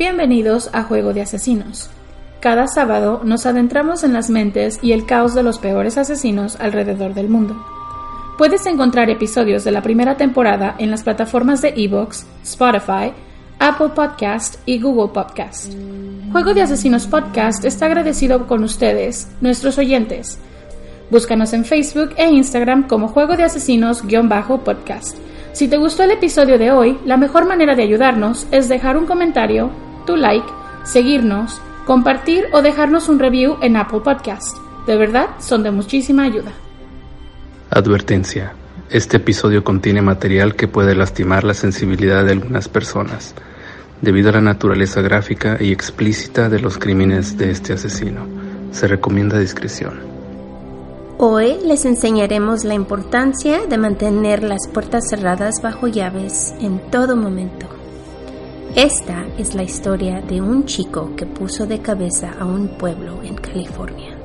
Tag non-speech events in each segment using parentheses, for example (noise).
Bienvenidos a Juego de Asesinos. Cada sábado nos adentramos en las mentes y el caos de los peores asesinos alrededor del mundo. Puedes encontrar episodios de la primera temporada en las plataformas de Evox, Spotify, Apple Podcast y Google Podcast. Juego de Asesinos Podcast está agradecido con ustedes, nuestros oyentes. Búscanos en Facebook e Instagram como Juego de Asesinos-podcast. Si te gustó el episodio de hoy, la mejor manera de ayudarnos es dejar un comentario, tu like, seguirnos, compartir o dejarnos un review en Apple Podcast. De verdad, son de muchísima ayuda. Advertencia. Este episodio contiene material que puede lastimar la sensibilidad de algunas personas, debido a la naturaleza gráfica y explícita de los crímenes de este asesino. Se recomienda discreción. Hoy les enseñaremos la importancia de mantener las puertas cerradas bajo llaves en todo momento. Esta es la historia de un chico que puso de cabeza a un pueblo en California.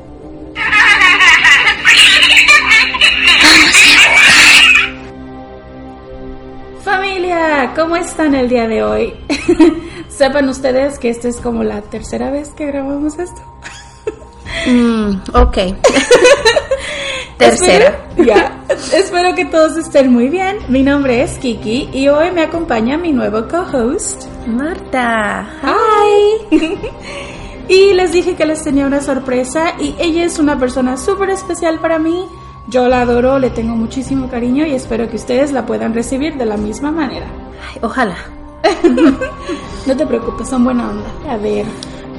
Familia, ¿cómo están el día de hoy? (laughs) Sepan ustedes que esta es como la tercera vez que grabamos esto. Mm, ok. (laughs) Tercera. Espero, ya. Espero que todos estén muy bien. Mi nombre es Kiki y hoy me acompaña mi nuevo co-host, Marta. Hi. (laughs) y les dije que les tenía una sorpresa y ella es una persona súper especial para mí. Yo la adoro, le tengo muchísimo cariño y espero que ustedes la puedan recibir de la misma manera. Ay, ojalá. (laughs) No te preocupes, son buena onda. A ver,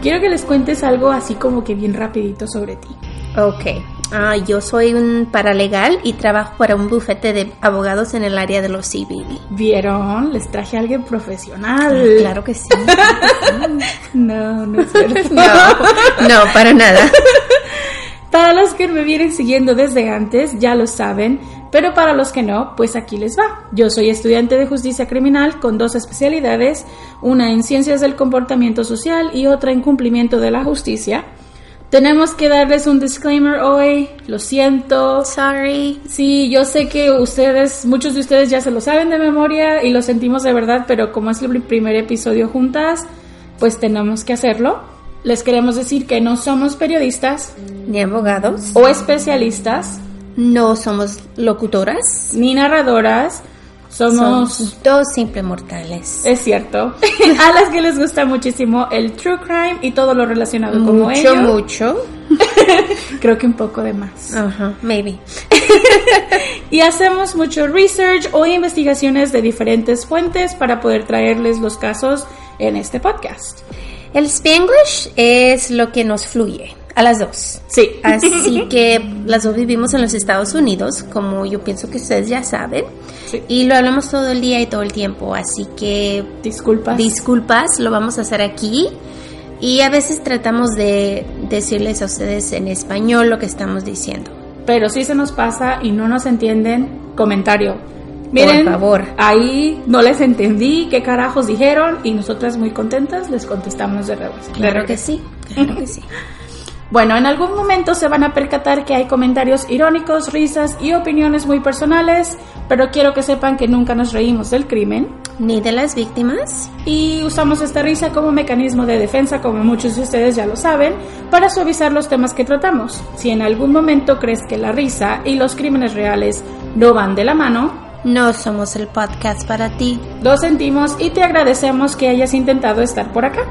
quiero que les cuentes algo así como que bien rapidito sobre ti. Ok. Ah, yo soy un paralegal y trabajo para un bufete de abogados en el área de los CBD. ¿Vieron? Les traje a alguien profesional. Ah, claro que sí. (laughs) No, no es cierto. (laughs) No, no, para nada. (laughs) Para los que me vienen siguiendo desde antes, ya lo saben, pero para los que no, pues aquí les va. Yo soy estudiante de justicia criminal con dos especialidades, una en ciencias del comportamiento social y otra en cumplimiento de la justicia. Tenemos que darles un disclaimer hoy, lo siento. Sorry. Sí, yo sé que ustedes, muchos de ustedes ya se lo saben de memoria y lo sentimos de verdad, pero como es el primer episodio juntas, pues tenemos que hacerlo. Les queremos decir que no somos periodistas Ni abogados. o especialistas, No somos locutoras. ni narradoras, somos... Somos dos simples mortales. Es cierto. (laughs) a las que les gusta muchísimo el true crime y todo lo relacionado con mucho, ello. mucho. (laughs) Creo que un poco de más. Ajá, maybe. (laughs) Y hacemos mucho research o investigaciones de diferentes fuentes para poder traerles los casos en este podcast. El Spanglish es lo que nos fluye, a las dos. Sí. Así que las dos vivimos en los Estados Unidos, como yo pienso que ustedes ya saben. Sí. Y lo hablamos todo el día y todo el tiempo. Así que Disculpas. disculpas, lo vamos a hacer aquí. Y a veces tratamos de decirles a ustedes en español lo que estamos diciendo. Pero si se nos pasa y no nos entienden, comentario. Miren, Por favor. ahí no les entendí qué carajos dijeron y nosotras muy contentas les contestamos de revés. Claro que sí, claro que sí. (laughs) Bueno, en algún momento se van a percatar que hay comentarios irónicos, risas y opiniones muy personales, pero quiero que sepan que nunca nos reímos del crimen Ni de las víctimas. y usamos esta risa como mecanismo de defensa, como muchos de ustedes ya lo saben, para suavizar los temas que tratamos. Si en algún momento crees que la risa y los crímenes reales no van de la mano, No somos el podcast para ti. lo sentimos y te agradecemos que hayas intentado estar por acá.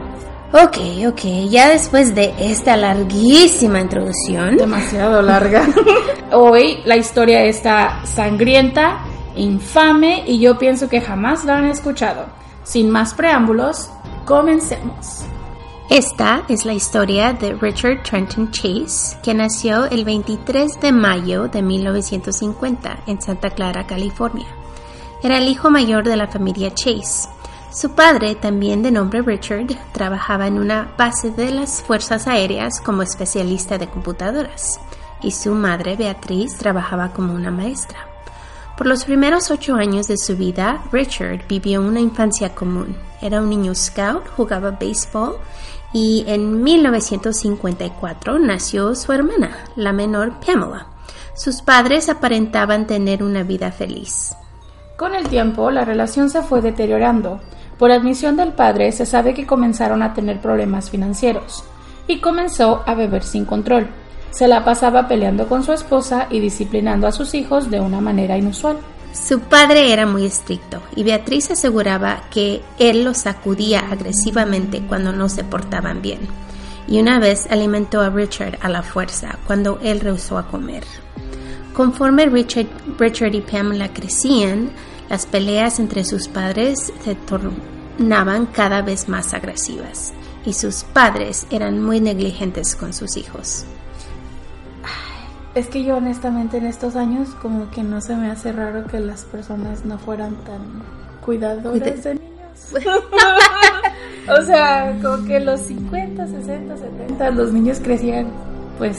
Ok, ok, ya después de esta larguísima introducción, Demasiado larga. (laughs) Hoy la historia está sangrienta, infame y yo pienso que jamás la han escuchado. Sin más preámbulos, comencemos. esta es la historia de Richard Trenton Chase, que nació el 23 de mayo de 1950 en Santa Clara, California. Era el hijo mayor de la familia Chase. Su padre, también de nombre Richard, trabajaba en una base de las Fuerzas Aéreas como especialista de computadoras, y su madre, Beatriz, trabajaba como una maestra. Por los primeros ocho años de su vida, Richard vivió una infancia común. Era un niño scout, jugaba béisbol y en 1954 nació su hermana, la menor Pamela. Sus padres aparentaban tener una vida feliz. Con el tiempo, la relación se fue deteriorando. Por admisión del padre se sabe que comenzaron a tener problemas financieros y comenzó a beber sin control. Se la pasaba peleando con su esposa y disciplinando a sus hijos de una manera inusual. Su padre era muy estricto y Beatriz aseguraba que él los sacudía agresivamente cuando no se portaban bien. Y una vez alimentó a Richard a la fuerza cuando él rehusó a comer. Conforme Richard, Richard y Pamela crecían, las peleas entre sus padres se tornaban cada vez más agresivas y sus padres eran muy negligentes con sus hijos. Es que yo honestamente en estos años como que no se me hace raro que las personas no fueran tan cuidadoras de niños. (laughs) o sea, como que los 50, 60, 70 los niños crecían pues...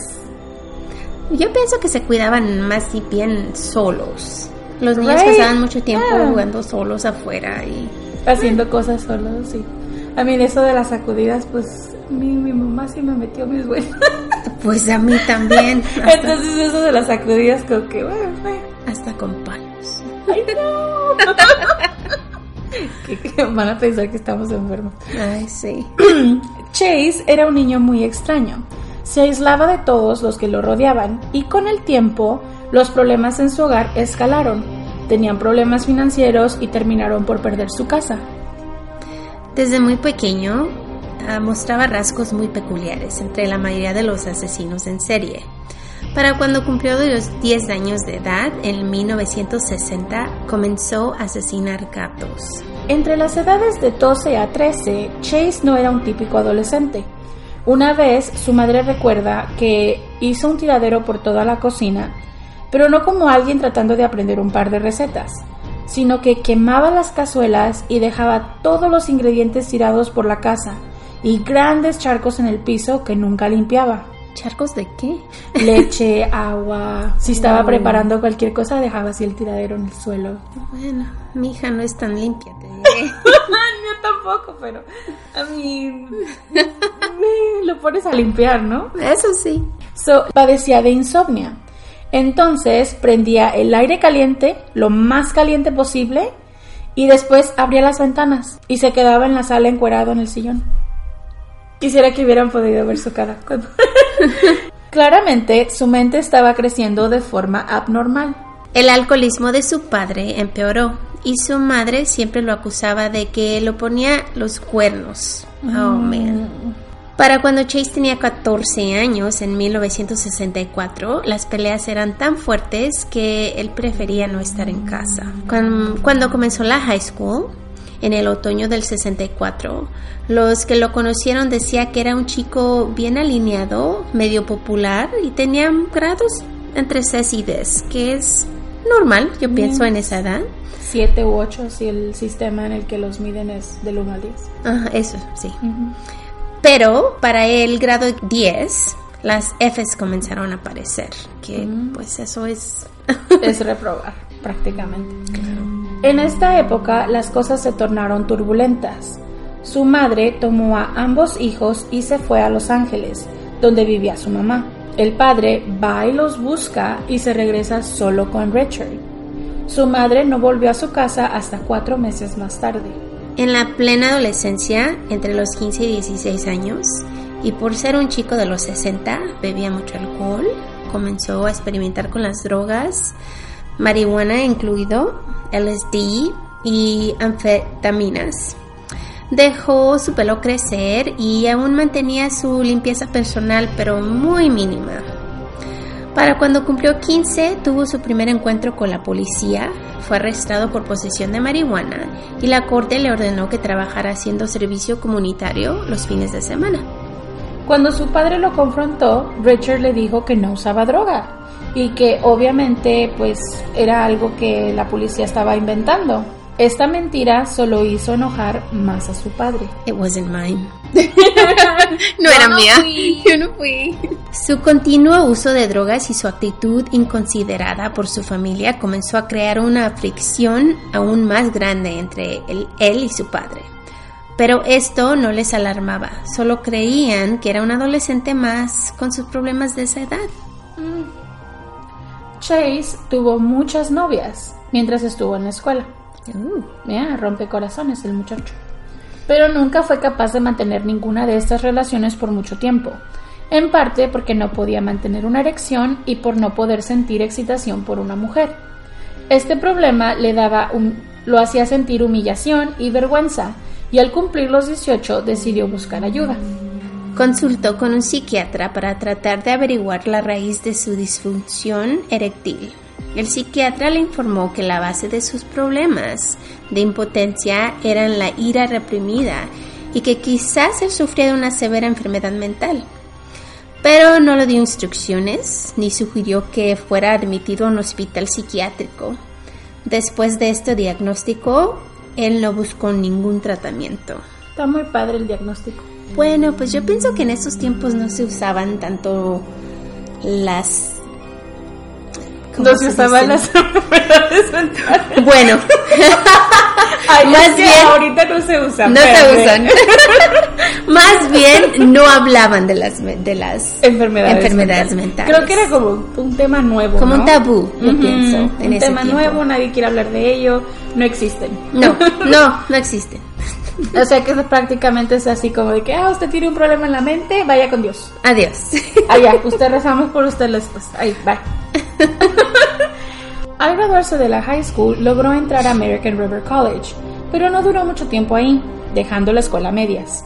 Yo pienso que se cuidaban más y bien solos. Los niños pasaban mucho tiempo jugando solos afuera y... Haciendo cosas solos, sí. A mí eso de las sacudidas, pues mi, mi mamá sí me metió mis buenas. (laughs) Pues a mí también. (laughs) Entonces eso de las sacudidas como que, bueno, Hasta con palos. ¡Ay, no! que, van a pensar que estamos enfermos. Ay, sí. (clears throat) Chase era un niño muy extraño. Se aislaba de todos los que lo rodeaban y con el tiempo los problemas en su hogar escalaron. Tenían problemas financieros y terminaron por perder su casa. Desde muy pequeño ah, mostraba rasgos muy peculiares entre la mayoría de los asesinos en serie. Para cuando cumplió los 10 años de edad, en 1960, comenzó a asesinar gatos. Entre las edades de 12 a 13, Chase no era un típico adolescente. Una vez su madre recuerda que hizo un tiradero por toda la cocina, pero no como alguien tratando de aprender un par de recetas, sino que quemaba las cazuelas y dejaba todos los ingredientes tirados por la casa y grandes charcos en el piso que nunca limpiaba. ¿Charcos de qué? Leche, (laughs) agua. Si estaba preparando cualquier cosa, dejaba así el tiradero en el suelo. Bueno, mi hija no es tan limpia, te (laughs) diré. Yo tampoco, pero a mí lo pones a limpiar, ¿no? Eso sí. So, padecía de insomnia. Entonces prendía el aire caliente, lo más caliente posible, y después abría las ventanas y se quedaba en la sala encuerado en el sillón. Quisiera que hubieran podido ver su cara. (laughs) Claramente, su mente estaba creciendo de forma abnormal. El alcoholismo de su padre empeoró y su madre siempre lo acusaba de que lo ponía los cuernos. Oh, mm. man. Para cuando Chase tenía 14 años, en 1964, las peleas eran tan fuertes que él prefería no estar en casa. Cuando, comenzó la high school, en el otoño del 64, los que lo conocieron decían que era un chico bien alineado, medio popular y tenía grados entre 6 y 10, que es normal, yo pienso, en esa edad. 7 u 8 si el sistema en el que los miden es del 1 al 10. Ajá, eso, sí. Pero para el grado 10, las Fs comenzaron a aparecer, que mm. pues eso es... (laughs) es reprobar, prácticamente. En esta época las cosas se tornaron turbulentas. Su madre tomó a ambos hijos y se fue a Los Ángeles, donde vivía su mamá. El padre va y los busca y se regresa solo con Richard. Su madre no volvió a su casa hasta cuatro meses más tarde. En la plena adolescencia, entre los 15 y 16 años, y por ser un chico de los 60, bebía mucho alcohol, comenzó a experimentar con las drogas, marihuana incluido, LSD y anfetaminas. Dejó su pelo crecer y aún mantenía su limpieza personal, pero muy mínima. Para cuando cumplió 15, tuvo su primer encuentro con la policía, fue arrestado por posesión de marihuana y la corte le ordenó que trabajara haciendo servicio comunitario los fines de semana. Cuando su padre lo confrontó, Richard le dijo que no usaba droga y que obviamente pues era algo que la policía estaba inventando. Esta mentira solo hizo enojar más a su padre. It wasn't mine. (laughs) (laughs) no era mía. Yo no fui. Su continuo uso de drogas y su actitud inconsiderada por su familia comenzó a crear una fricción aún más grande entre él, él y su padre. Pero esto no les alarmaba, solo creían que era un adolescente más con sus problemas de esa edad. Mm. Chase tuvo muchas novias mientras estuvo en la escuela. Uh, rompe corazones el muchacho. pero nunca fue capaz de mantener ninguna de estas relaciones por mucho tiempo, en parte porque no podía mantener una erección y por no poder sentir excitación por una mujer. Este problema le daba lo hacía sentir humillación y vergüenza, y al cumplir los 18 decidió buscar ayuda. Consultó con un psiquiatra para tratar de averiguar la raíz de su disfunción eréctil. El psiquiatra le informó que la base de sus problemas de impotencia eran la ira reprimida y que quizás él sufría de una severa enfermedad mental. Pero no le dio instrucciones ni sugirió que fuera admitido a un hospital psiquiátrico. Después de este diagnóstico, él no buscó ningún tratamiento. Está muy padre el diagnóstico. Bueno, pues yo pienso que en esos tiempos no se usaban tanto las no se usaban las (laughs) enfermedades mentales. Bueno, (laughs) más bien ahorita no se usan. No se usan. (laughs) más bien no hablaban de las de las enfermedades, mentales. Creo que era como un tema nuevo, como un tabú, yo pienso. un tema nuevo, nadie quiere hablar de ello, no existen. No, no, no existen. O sea que prácticamente es así como de que, ah, usted tiene un problema en la mente, vaya con Dios. Adiós. (laughs) Allá, usted rezamos por usted después. Ahí, bye. (laughs) Al graduarse de la high school, logró entrar a American River College, pero no duró mucho tiempo ahí, dejando la escuela a medias.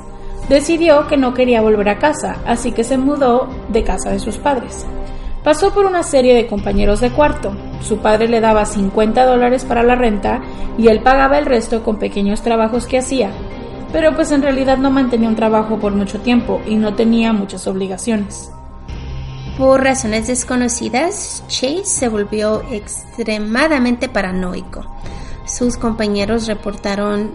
Decidió que no quería volver a casa, así que se mudó de casa de sus padres. Pasó por una serie de compañeros de cuarto. Su padre le daba 50 dólares para la renta y él pagaba el resto con pequeños trabajos que hacía. Pero pues en realidad no mantenía un trabajo por mucho tiempo y no tenía muchas obligaciones. Por razones desconocidas, Chase se volvió extremadamente paranoico. Sus compañeros reportaron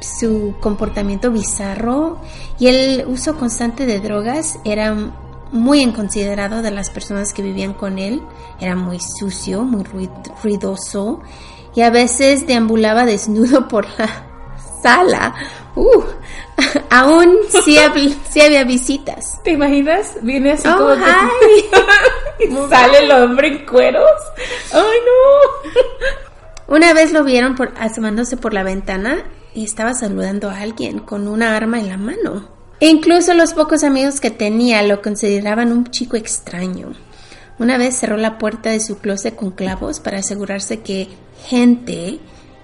su comportamiento bizarro y el uso constante de drogas era muy inconsiderado de las personas que vivían con él. Era muy sucio, muy ruidoso y a veces deambulaba desnudo (laughs) por la sala. Uh, (laughs) aún (laughs) sí, había visitas. ¿Te imaginas? Viene así oh, como que... y sale el hombre en cueros. ¡Ay, no! Una vez lo vieron por, asomándose por la ventana y estaba saludando a alguien con una arma en la mano. E incluso los pocos amigos que tenía lo consideraban un chico extraño. Una vez cerró la puerta de su closet con clavos para asegurarse que gente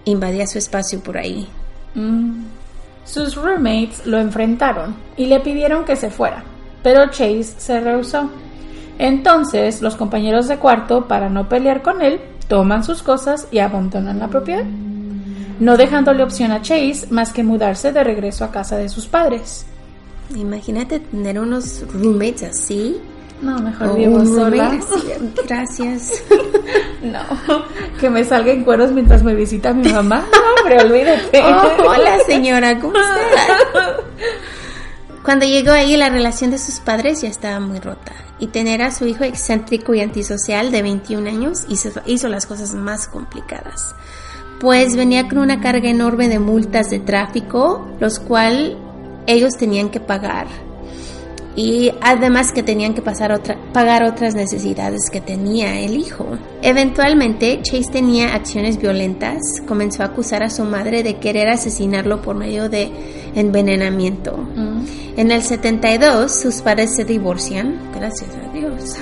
invadía su espacio por ahí. Mm. Sus roommates lo enfrentaron y le pidieron que se fuera, pero Chase se rehusó. Entonces, los compañeros de cuarto, para no pelear con él, toman sus cosas y abandonan la propiedad, no dejándole opción a Chase más que mudarse de regreso a casa de sus padres. Imagínate tener unos roommates así no, mejor vivo sola. (laughs) Gracias. (laughs) no, que me salga en cueros mientras me visita mi mamá. No, hombre, olvídate. (laughs) Oh, hola, señora, ¿cómo está? Cuando llegó ahí, la relación de sus padres ya estaba muy rota. Y tener a su hijo excéntrico y antisocial de 21 años hizo, hizo las cosas más complicadas. Pues venía con una carga enorme de multas de tráfico, los cuales ellos tenían que pagar y además que tenían que pasar otra, pagar otras necesidades que tenía el hijo. Eventualmente, Chase tenía acciones violentas, comenzó a acusar a su madre de querer asesinarlo por medio de envenenamiento. Mm. En el 72, sus padres se divorcian, gracias a Dios.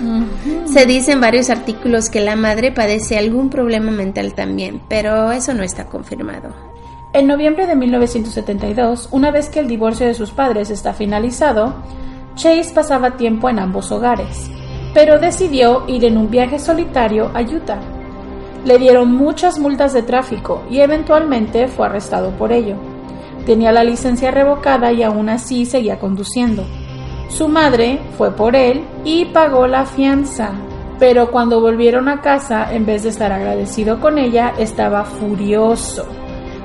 Se dice en varios artículos que la madre padece algún problema mental también, pero eso no está confirmado. En noviembre de 1972, una vez que el divorcio de sus padres está finalizado, Chase pasaba tiempo en ambos hogares, pero decidió ir en un viaje solitario a Utah. Le dieron muchas multas de tráfico y eventualmente fue arrestado por ello. Tenía la licencia revocada y aún así seguía conduciendo. Su madre fue por él y pagó la fianza, pero cuando volvieron a casa, en vez de estar agradecido con ella, estaba furioso,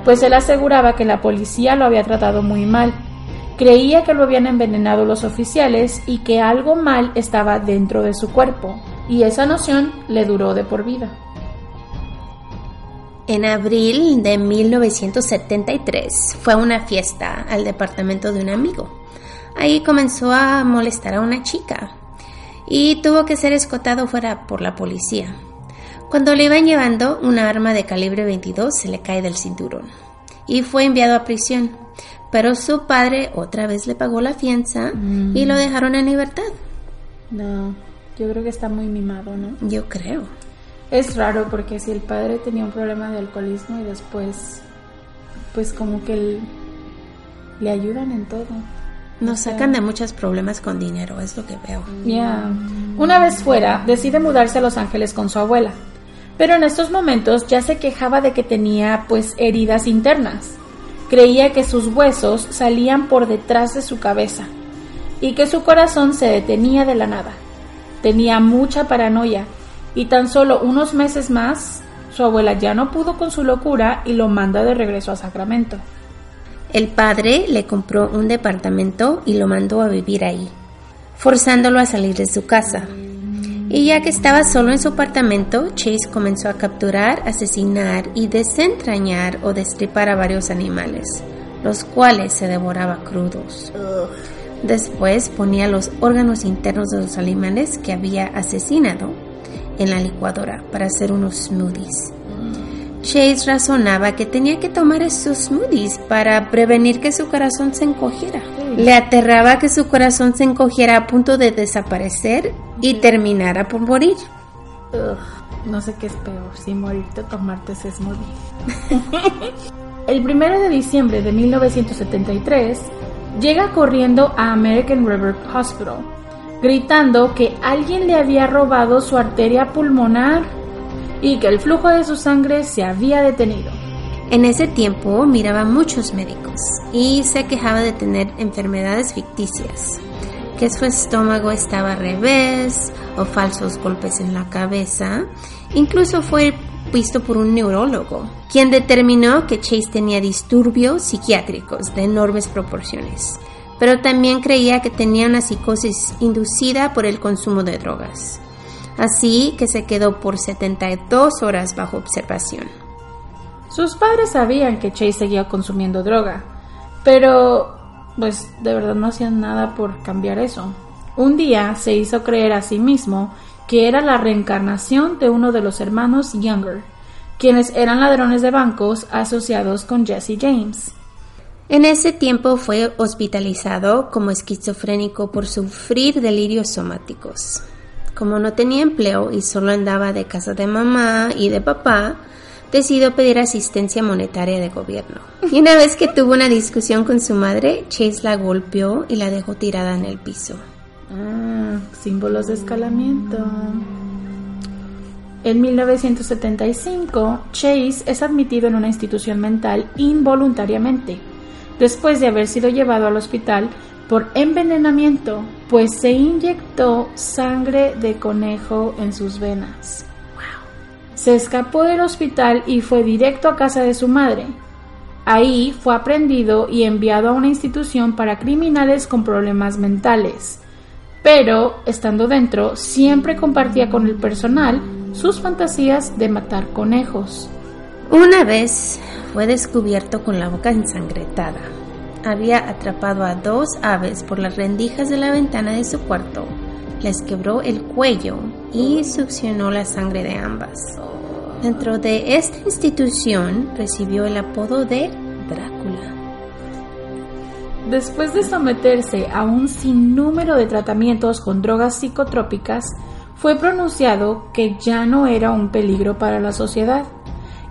pues él aseguraba que la policía lo había tratado muy mal Creía que lo habían envenenado los oficiales y que algo mal estaba dentro de su cuerpo, y esa noción le duró de por vida. En abril de 1973 fue a una fiesta al departamento de un amigo. Ahí comenzó a molestar a una chica y tuvo que ser escotado fuera por la policía. Cuando le iban llevando, una arma de calibre 22 se le cae del cinturón y fue enviado a prisión pero su padre otra vez le pagó la fianza y lo dejaron en libertad. No, yo creo que está muy mimado, ¿no? Yo creo. Es raro porque si el padre tenía un problema de alcoholismo y después, pues como que el- le ayudan en todo. Nos sacan de muchos problemas con dinero, es lo que veo. Ya. Una vez fuera, decide mudarse a Los Ángeles con su abuela. Pero en estos momentos ya se quejaba de que tenía pues heridas internas. Creía que sus huesos salían por detrás de su cabeza y que su corazón se detenía de la nada. Tenía mucha paranoia y tan solo unos meses más su abuela ya no pudo con su locura y lo manda de regreso a Sacramento. El padre le compró un departamento y lo mandó a vivir ahí, forzándolo a salir de su casa. Y ya que estaba solo en su apartamento, Chase comenzó a capturar, asesinar y desentrañar o destripar a varios animales, los cuales se devoraba crudos. Después ponía los órganos internos de los animales que había asesinado en la licuadora para hacer unos smoothies. Chase razonaba que tenía que tomar esos smoothies para prevenir que su corazón se encogiera. Le aterraba que su corazón se encogiera a punto de desaparecer y terminara por morir. Ugh, no sé qué es peor, si morirte o tomarte ese smoothie. (laughs) El primero de diciembre de 1973, llega corriendo a American River Hospital, gritando que alguien le había robado su arteria pulmonar y que el flujo de su sangre se había detenido. En ese tiempo miraba muchos médicos y se quejaba de tener enfermedades ficticias, que su estómago estaba al revés o falsos golpes en la cabeza. Incluso fue visto por un neurólogo, quien determinó que Chase tenía disturbios psiquiátricos de enormes proporciones, pero también creía que tenía una psicosis inducida por el consumo de drogas. Así que se quedó por 72 horas bajo observación. Sus padres sabían que Chase seguía consumiendo droga, pero pues de verdad no hacían nada por cambiar eso. Un día se hizo creer a sí mismo que era la reencarnación de uno de los hermanos Younger, quienes eran ladrones de bancos asociados con Jesse James. En ese tiempo fue hospitalizado como esquizofrénico por sufrir delirios somáticos. Como no tenía empleo y solo andaba de casa de mamá y de papá, decidió pedir asistencia monetaria de gobierno. Y una vez que tuvo una discusión con su madre, Chase la golpeó y la dejó tirada en el piso. Ah, símbolos de escalamiento. En 1975, Chase es admitido en una institución mental involuntariamente, después de haber sido llevado al hospital por envenenamiento, pues se inyectó sangre de conejo en sus venas. Se escapó del hospital y fue directo a casa de su madre. Ahí fue aprendido y enviado a una institución para criminales con problemas mentales. Pero, estando dentro, siempre compartía con el personal sus fantasías de matar conejos. Una vez fue descubierto con la boca ensangrentada. Había atrapado a dos aves por las rendijas de la ventana de su cuarto, les quebró el cuello y succionó la sangre de ambas. Dentro de esta institución recibió el apodo de Drácula. Después de someterse a un sinnúmero de tratamientos con drogas psicotrópicas, fue pronunciado que ya no era un peligro para la sociedad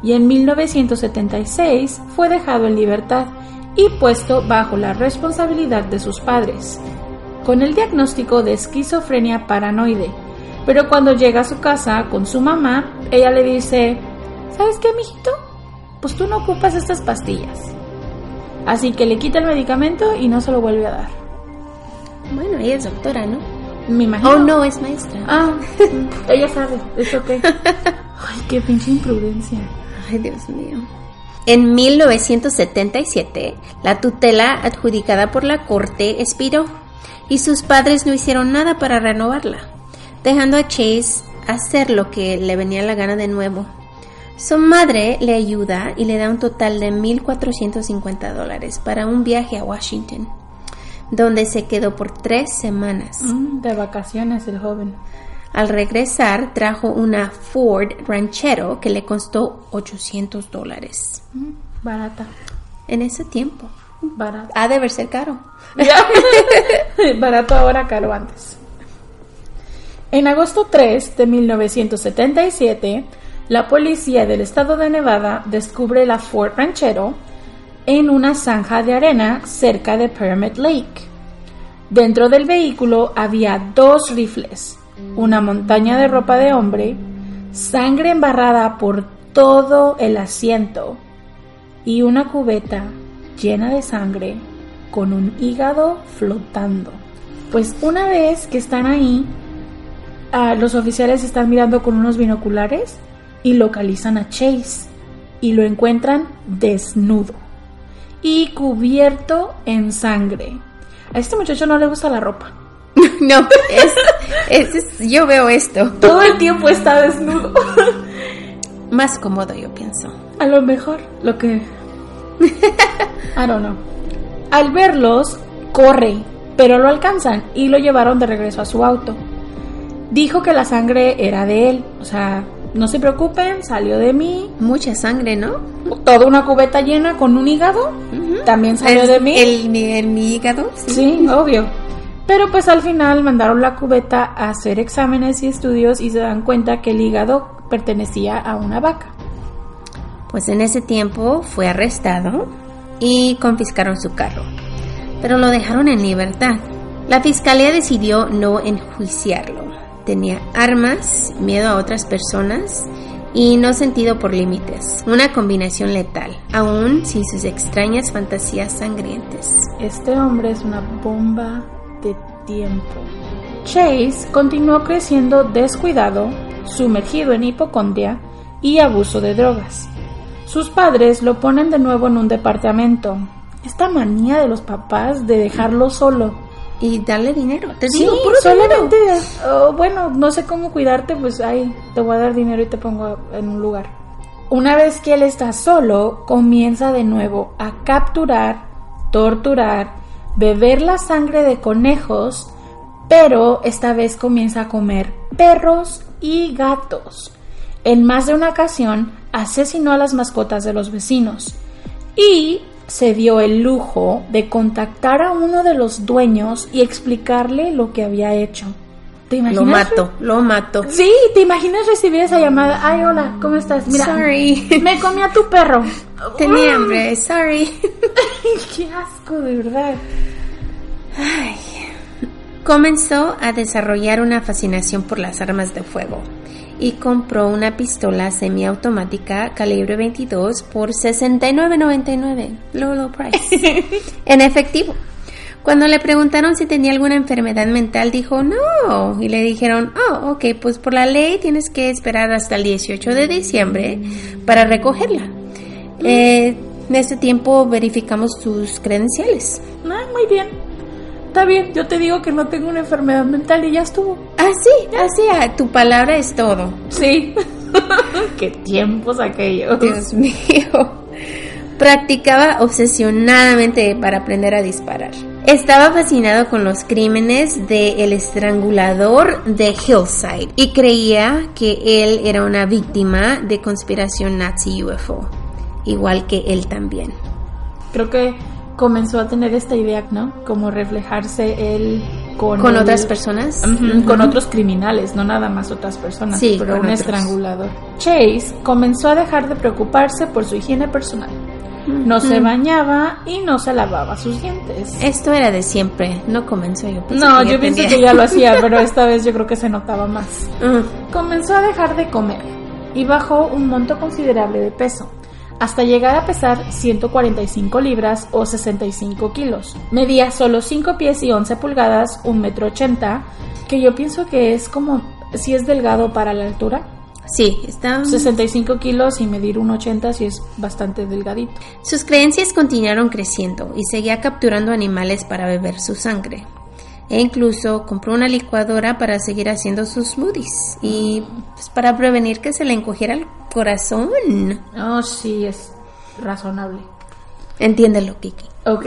y en 1976 fue dejado en libertad y puesto bajo la responsabilidad de sus padres, con el diagnóstico de esquizofrenia paranoide. Pero cuando llega a su casa con su mamá, ella le dice, ¿sabes qué, mijito? Pues tú no ocupas estas pastillas. Así que le quita el medicamento y no se lo vuelve a dar. Bueno, ella es doctora, ¿no? Me imagino. Oh, no, es maestra. Ah, (laughs) ella sabe, es ok. (laughs) Ay, qué pinche imprudencia. Ay, Dios mío. En 1977, la tutela adjudicada por la corte expiró y sus padres no hicieron nada para renovarla, dejando a Chase hacer lo que le venía la gana de nuevo. Su madre le ayuda y le da un total de 1.450 dólares para un viaje a Washington, donde se quedó por tres semanas. Mm, de vacaciones el joven. Al regresar trajo una Ford Ranchero que le costó 800 dólares. Mm, barata. En ese tiempo. Barato. Ha de ver ser caro. (laughs) Barato ahora, caro antes. En agosto 3 de 1977, la policía del estado de Nevada descubre la Ford Ranchero en una zanja de arena cerca de Pyramid Lake. Dentro del vehículo había dos rifles, una montaña de ropa de hombre, sangre embarrada por todo el asiento y una cubeta llena de sangre con un hígado flotando. Pues una vez que están ahí, ah, los oficiales están mirando con unos binoculares y localizan a Chase y lo encuentran desnudo y cubierto en sangre. A este muchacho no le gusta la ropa. (laughs) No, es, es- yo veo esto. Todo el tiempo está desnudo. (laughs) Más cómodo, yo pienso. A lo mejor lo que... I don't know. Al verlos, corre, pero lo alcanzan y lo llevaron de regreso a su auto. Dijo que la sangre era de él, o sea, no se preocupen, salió de mí. Mucha sangre, ¿no? Toda una cubeta llena con un hígado, también salió ¿Es de mí. El, el, mi hígado. Sí. Sí, obvio. Pero pues al final mandaron la cubeta a hacer exámenes y estudios y se dan cuenta que el hígado pertenecía a una vaca. Pues en ese tiempo fue arrestado y confiscaron su carro. Pero lo dejaron en libertad. La fiscalía decidió no enjuiciarlo. Tenía armas, miedo a otras personas y no sentido por límites. Una combinación letal, aún sin sus extrañas fantasías sangrientas. Este hombre es una bomba de tiempo. Chase continuó creciendo descuidado, sumergido en hipocondria y abuso de drogas. Sus padres lo ponen de nuevo en un departamento. Esta manía de los papás de dejarlo solo. Y darle dinero. Te Sí, digo, puro solamente, oh, bueno, no sé cómo cuidarte, pues ahí te voy a dar dinero y te pongo en un lugar. Una vez que él está solo, comienza de nuevo a capturar, torturar, beber la sangre de conejos, pero esta vez comienza a comer perros y gatos. En más de una ocasión, asesinó a las mascotas de los vecinos y se dio el lujo de contactar a uno de los dueños y explicarle lo que había hecho. ¿Te imaginas? Lo mato, lo mato. Sí, ¿te imaginas recibir esa llamada? Ay, hola, ¿cómo estás? Mira, Sorry. me comí a tu perro. Tenía hambre, sorry. (laughs) Qué asco, de verdad. Comenzó a desarrollar una fascinación por las armas de fuego y compró una pistola semiautomática calibre 22 por 69.99, low low price, (laughs) en efectivo. Cuando le preguntaron si tenía alguna enfermedad mental, dijo no. Y le dijeron, oh, ok, pues por la ley tienes que esperar hasta el 18 de diciembre para recogerla. Eh, en este tiempo verificamos sus credenciales. Ah, muy bien. Está bien, yo te digo que no tengo una enfermedad mental y ya estuvo. Así, así, ah, tu palabra es todo. Sí. (laughs) Qué tiempos aquellos. Dios mío. Practicaba obsesionadamente para aprender a disparar. Estaba fascinado con los crímenes de El Estrangulador de Hillside y creía que él era una víctima de conspiración nazi UFO, igual que él también. Creo que comenzó a tener esta idea, ¿no? Como reflejarse él con, ¿Con el- otras personas? Ujú, Con otros criminales, no nada más otras personas, Sí, pero con un otros. estrangulador. Chase comenzó a dejar de preocuparse por su higiene personal. No se bañaba y no se lavaba sus dientes. Esto era de siempre, no comenzó yo. pensé No, yo pienso que ya lo hacía, pero (laughs) esta vez yo creo que se notaba más. Mm. Comenzó a dejar de comer y bajó un monto considerable de peso, hasta llegar a pesar 145 libras o 65 kilos. Medía solo 5 pies y 11 pulgadas, 1 metro 80, que yo pienso que es como si es delgado para la altura. Sí, está... 65 kilos y medir 1,80 sí es bastante delgadito. Sus creencias continuaron creciendo y seguía capturando animales para beber su sangre. E incluso compró una licuadora para seguir haciendo sus smoothies y pues, para prevenir que se le encogiera el corazón. Oh, sí, es razonable. Entiéndelo, Kiki. Ok.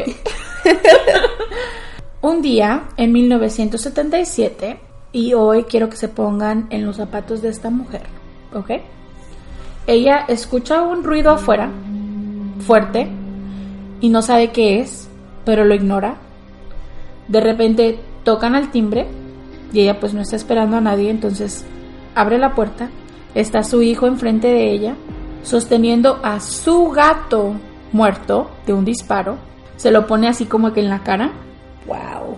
(laughs) Un día, en 1977, y hoy quiero que se pongan en los zapatos de esta mujer, ¿ok? Ella escucha un ruido afuera, fuerte, y no sabe qué es, pero lo ignora. De repente tocan al timbre y ella pues no está esperando a nadie, entonces abre la puerta, está su hijo enfrente de ella, sosteniendo a su gato muerto de un disparo, se lo pone así como que en la cara, wow.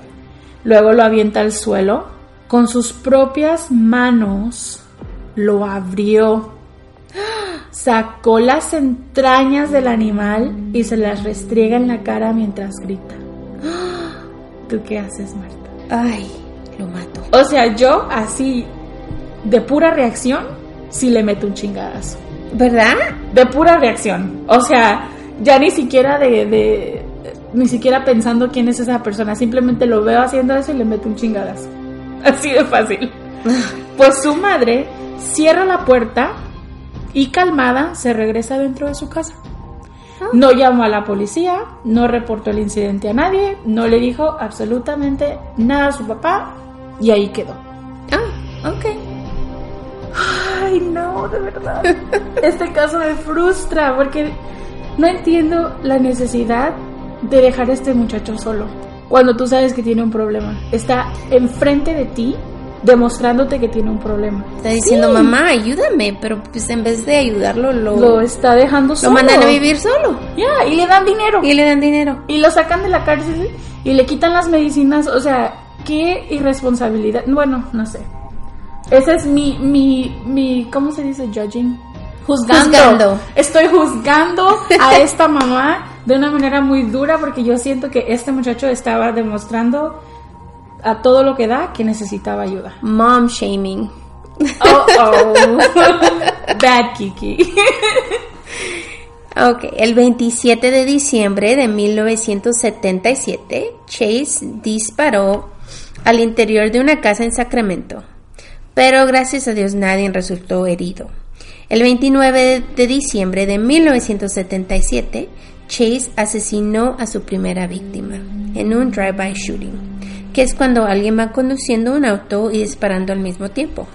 Luego lo avienta al suelo, con sus propias manos lo abrió, sacó las entrañas del animal y se las restriega en la cara mientras grita. ¿Tú qué haces, Marta? Ay, lo mato. O sea, yo así, de pura reacción, sí le meto un chingadazo. ¿Verdad? De pura reacción. O sea, ya ni siquiera de, de, Ni siquiera pensando quién es esa persona. Simplemente lo veo haciendo eso y le meto un chingadazo. Así de fácil. Pues su madre cierra la puerta y calmada se regresa dentro de su casa. No llamó a la policía, no reportó el incidente a nadie, no le dijo absolutamente nada a su papá y ahí quedó. Ah, ok. Ay, no, de verdad. (laughs) Este caso me frustra porque no entiendo la necesidad de dejar a este muchacho solo cuando tú sabes que tiene un problema. Está enfrente de ti demostrándote que tiene un problema. Está diciendo, mamá, ayúdame, pero pues en vez de ayudarlo, lo, Lo está dejando solo. lo mandan a vivir solo. Ya, y le dan dinero. Y le dan dinero. Y lo sacan de la cárcel y le quitan las medicinas. O sea, qué irresponsabilidad. Bueno, no sé. Ese es mi, mi, mi, ¿cómo se dice? Judging. Juzgando. Juzgando. Estoy juzgando a (laughs) esta mamá de una manera muy dura porque yo siento que este muchacho estaba demostrando a todo lo que da que necesitaba ayuda. Mom shaming. Oh, oh. (laughs) Bad Kiki. (laughs) Ok, el 27 de diciembre de 1977, Chase disparó al interior de una casa en Sacramento, pero gracias a Dios nadie resultó herido. El 29 de diciembre de 1977, Chase asesinó a su primera víctima en un drive-by shooting, que es cuando alguien va conduciendo un auto y disparando al mismo tiempo.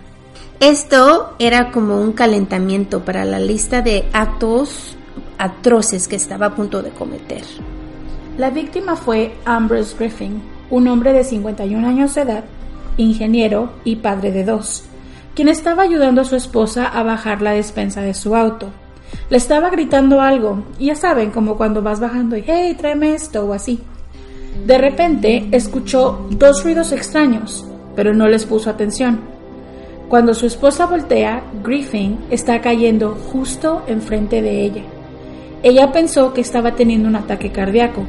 Esto era como un calentamiento para la lista de actos atroces que estaba a punto de cometer. La víctima fue Ambrose Griffin, un hombre de 51 años de edad, ingeniero y padre de dos, quien estaba ayudando a su esposa a bajar la despensa de su auto. Le estaba gritando algo, ya saben, como cuando vas bajando y hey, tráeme esto o así. De repente escuchó dos ruidos extraños, pero no les puso atención. Cuando su esposa voltea, Griffin está cayendo justo enfrente de ella. Ella pensó que estaba teniendo un ataque cardíaco,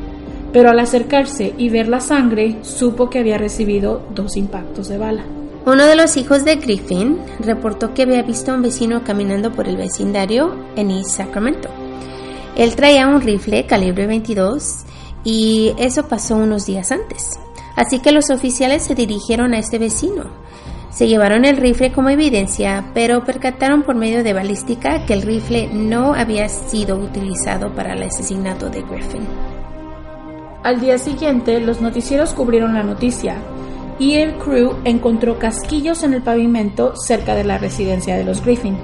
pero al acercarse y ver la sangre, supo que había recibido dos impactos de bala. Uno de los hijos de Griffin reportó que había visto a un vecino caminando por el vecindario en East Sacramento. Él traía un rifle calibre 22 y eso pasó unos días antes. Así que los oficiales se dirigieron a este vecino. Se llevaron el rifle como evidencia, pero percataron por medio de balística que el rifle no había sido utilizado para el asesinato de Griffin. Al día siguiente, los noticieros cubrieron la noticia y el crew encontró casquillos en el pavimento cerca de la residencia de los Griffin.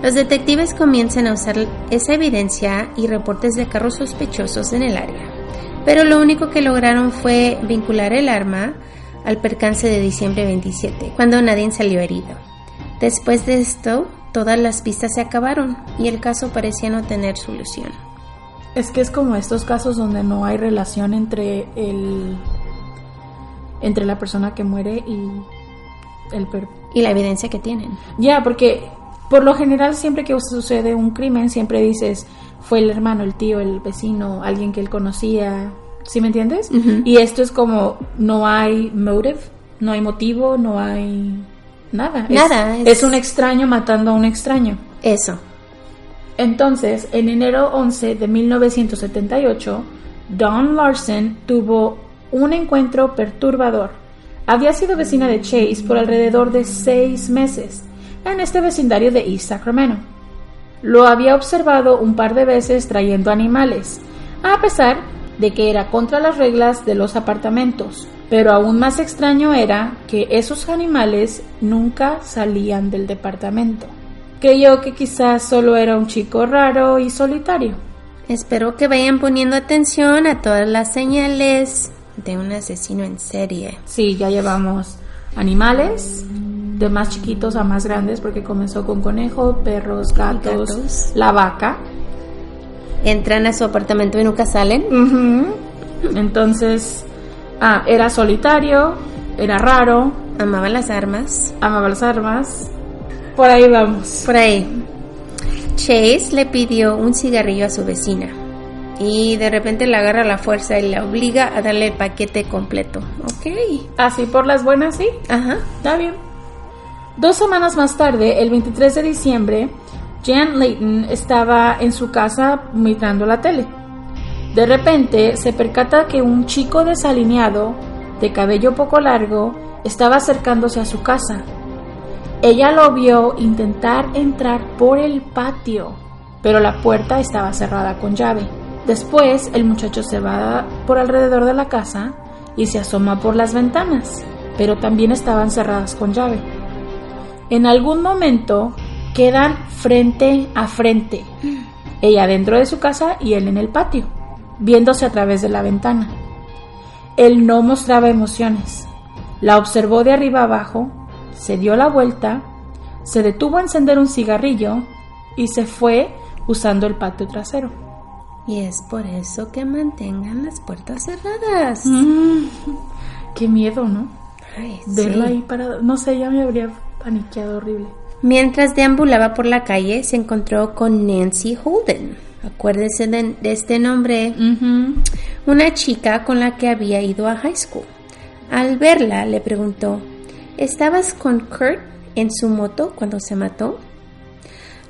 Los detectives comienzan a usar esa evidencia y reportes de carros sospechosos en el área, pero lo único que lograron fue vincular el arma al percance de diciembre 27, cuando nadie salió herido. Después de esto, todas las pistas se acabaron y el caso parecía no tener solución. Es que es como estos casos donde no hay relación entre el entre la persona que muere y el per- Y la evidencia que tienen. Ya, porque por lo general siempre que sucede un crimen siempre dices fue el hermano, el tío, el vecino, alguien que él conocía, ¿sí me entiendes? Ujú. Y esto es como no hay motive, no hay motivo, no hay nada. Es- Nada, Es, es- un extraño matando a un extraño. Eso. Entonces, en enero 11 de 1978, Dawn Larson tuvo un encuentro perturbador. Había sido vecina de Chase por alrededor de seis meses en este vecindario de East Sacramento. Lo había observado un par de veces trayendo animales, a pesar de que era contra las reglas de los apartamentos. Pero aún más extraño era que esos animales nunca salían del departamento. Creyó que quizás solo era un chico raro y solitario. Espero que vayan poniendo atención a todas las señales de un asesino en serie. Sí, ya llevamos animales, de más chiquitos a más grandes, porque comenzó con conejo, perros, gatos, Gatos. la vaca. Entran a su apartamento y nunca salen. Entonces, ah, era solitario, era raro, Amaban las armas. amaba las armas. Por ahí vamos. Por ahí. Chase le pidió un cigarrillo a su vecina. Y de repente la agarra a la fuerza y la obliga a darle el paquete completo. Ok. Así por las buenas, sí. Ajá. Está bien. Dos semanas más tarde, el 23 de diciembre, Jan Layton estaba en su casa mirando la tele. De repente se percata que un chico desalineado, de cabello poco largo, estaba acercándose a su casa. Ella lo vio intentar entrar por el patio, pero la puerta estaba cerrada con llave. Después el muchacho se va por alrededor de la casa y se asoma por las ventanas, pero también estaban cerradas con llave. En algún momento quedan frente a frente, ella dentro de su casa y él en el patio, viéndose a través de la ventana. Él no mostraba emociones. La observó de arriba abajo, se dio la vuelta, se detuvo a encender un cigarrillo y se fue usando el patio trasero. Y es por eso que mantengan las puertas cerradas. Mm, qué miedo, ¿no? Ay, Verlo sí. ahí parado. No sé, ya me habría paniqueado horrible. Mientras deambulaba por la calle, se encontró con Nancy Holden. Acuérdese de, de este nombre. Una chica con la que había ido a high school. Al verla, le preguntó, ¿estabas con Kurt en su moto cuando se mató?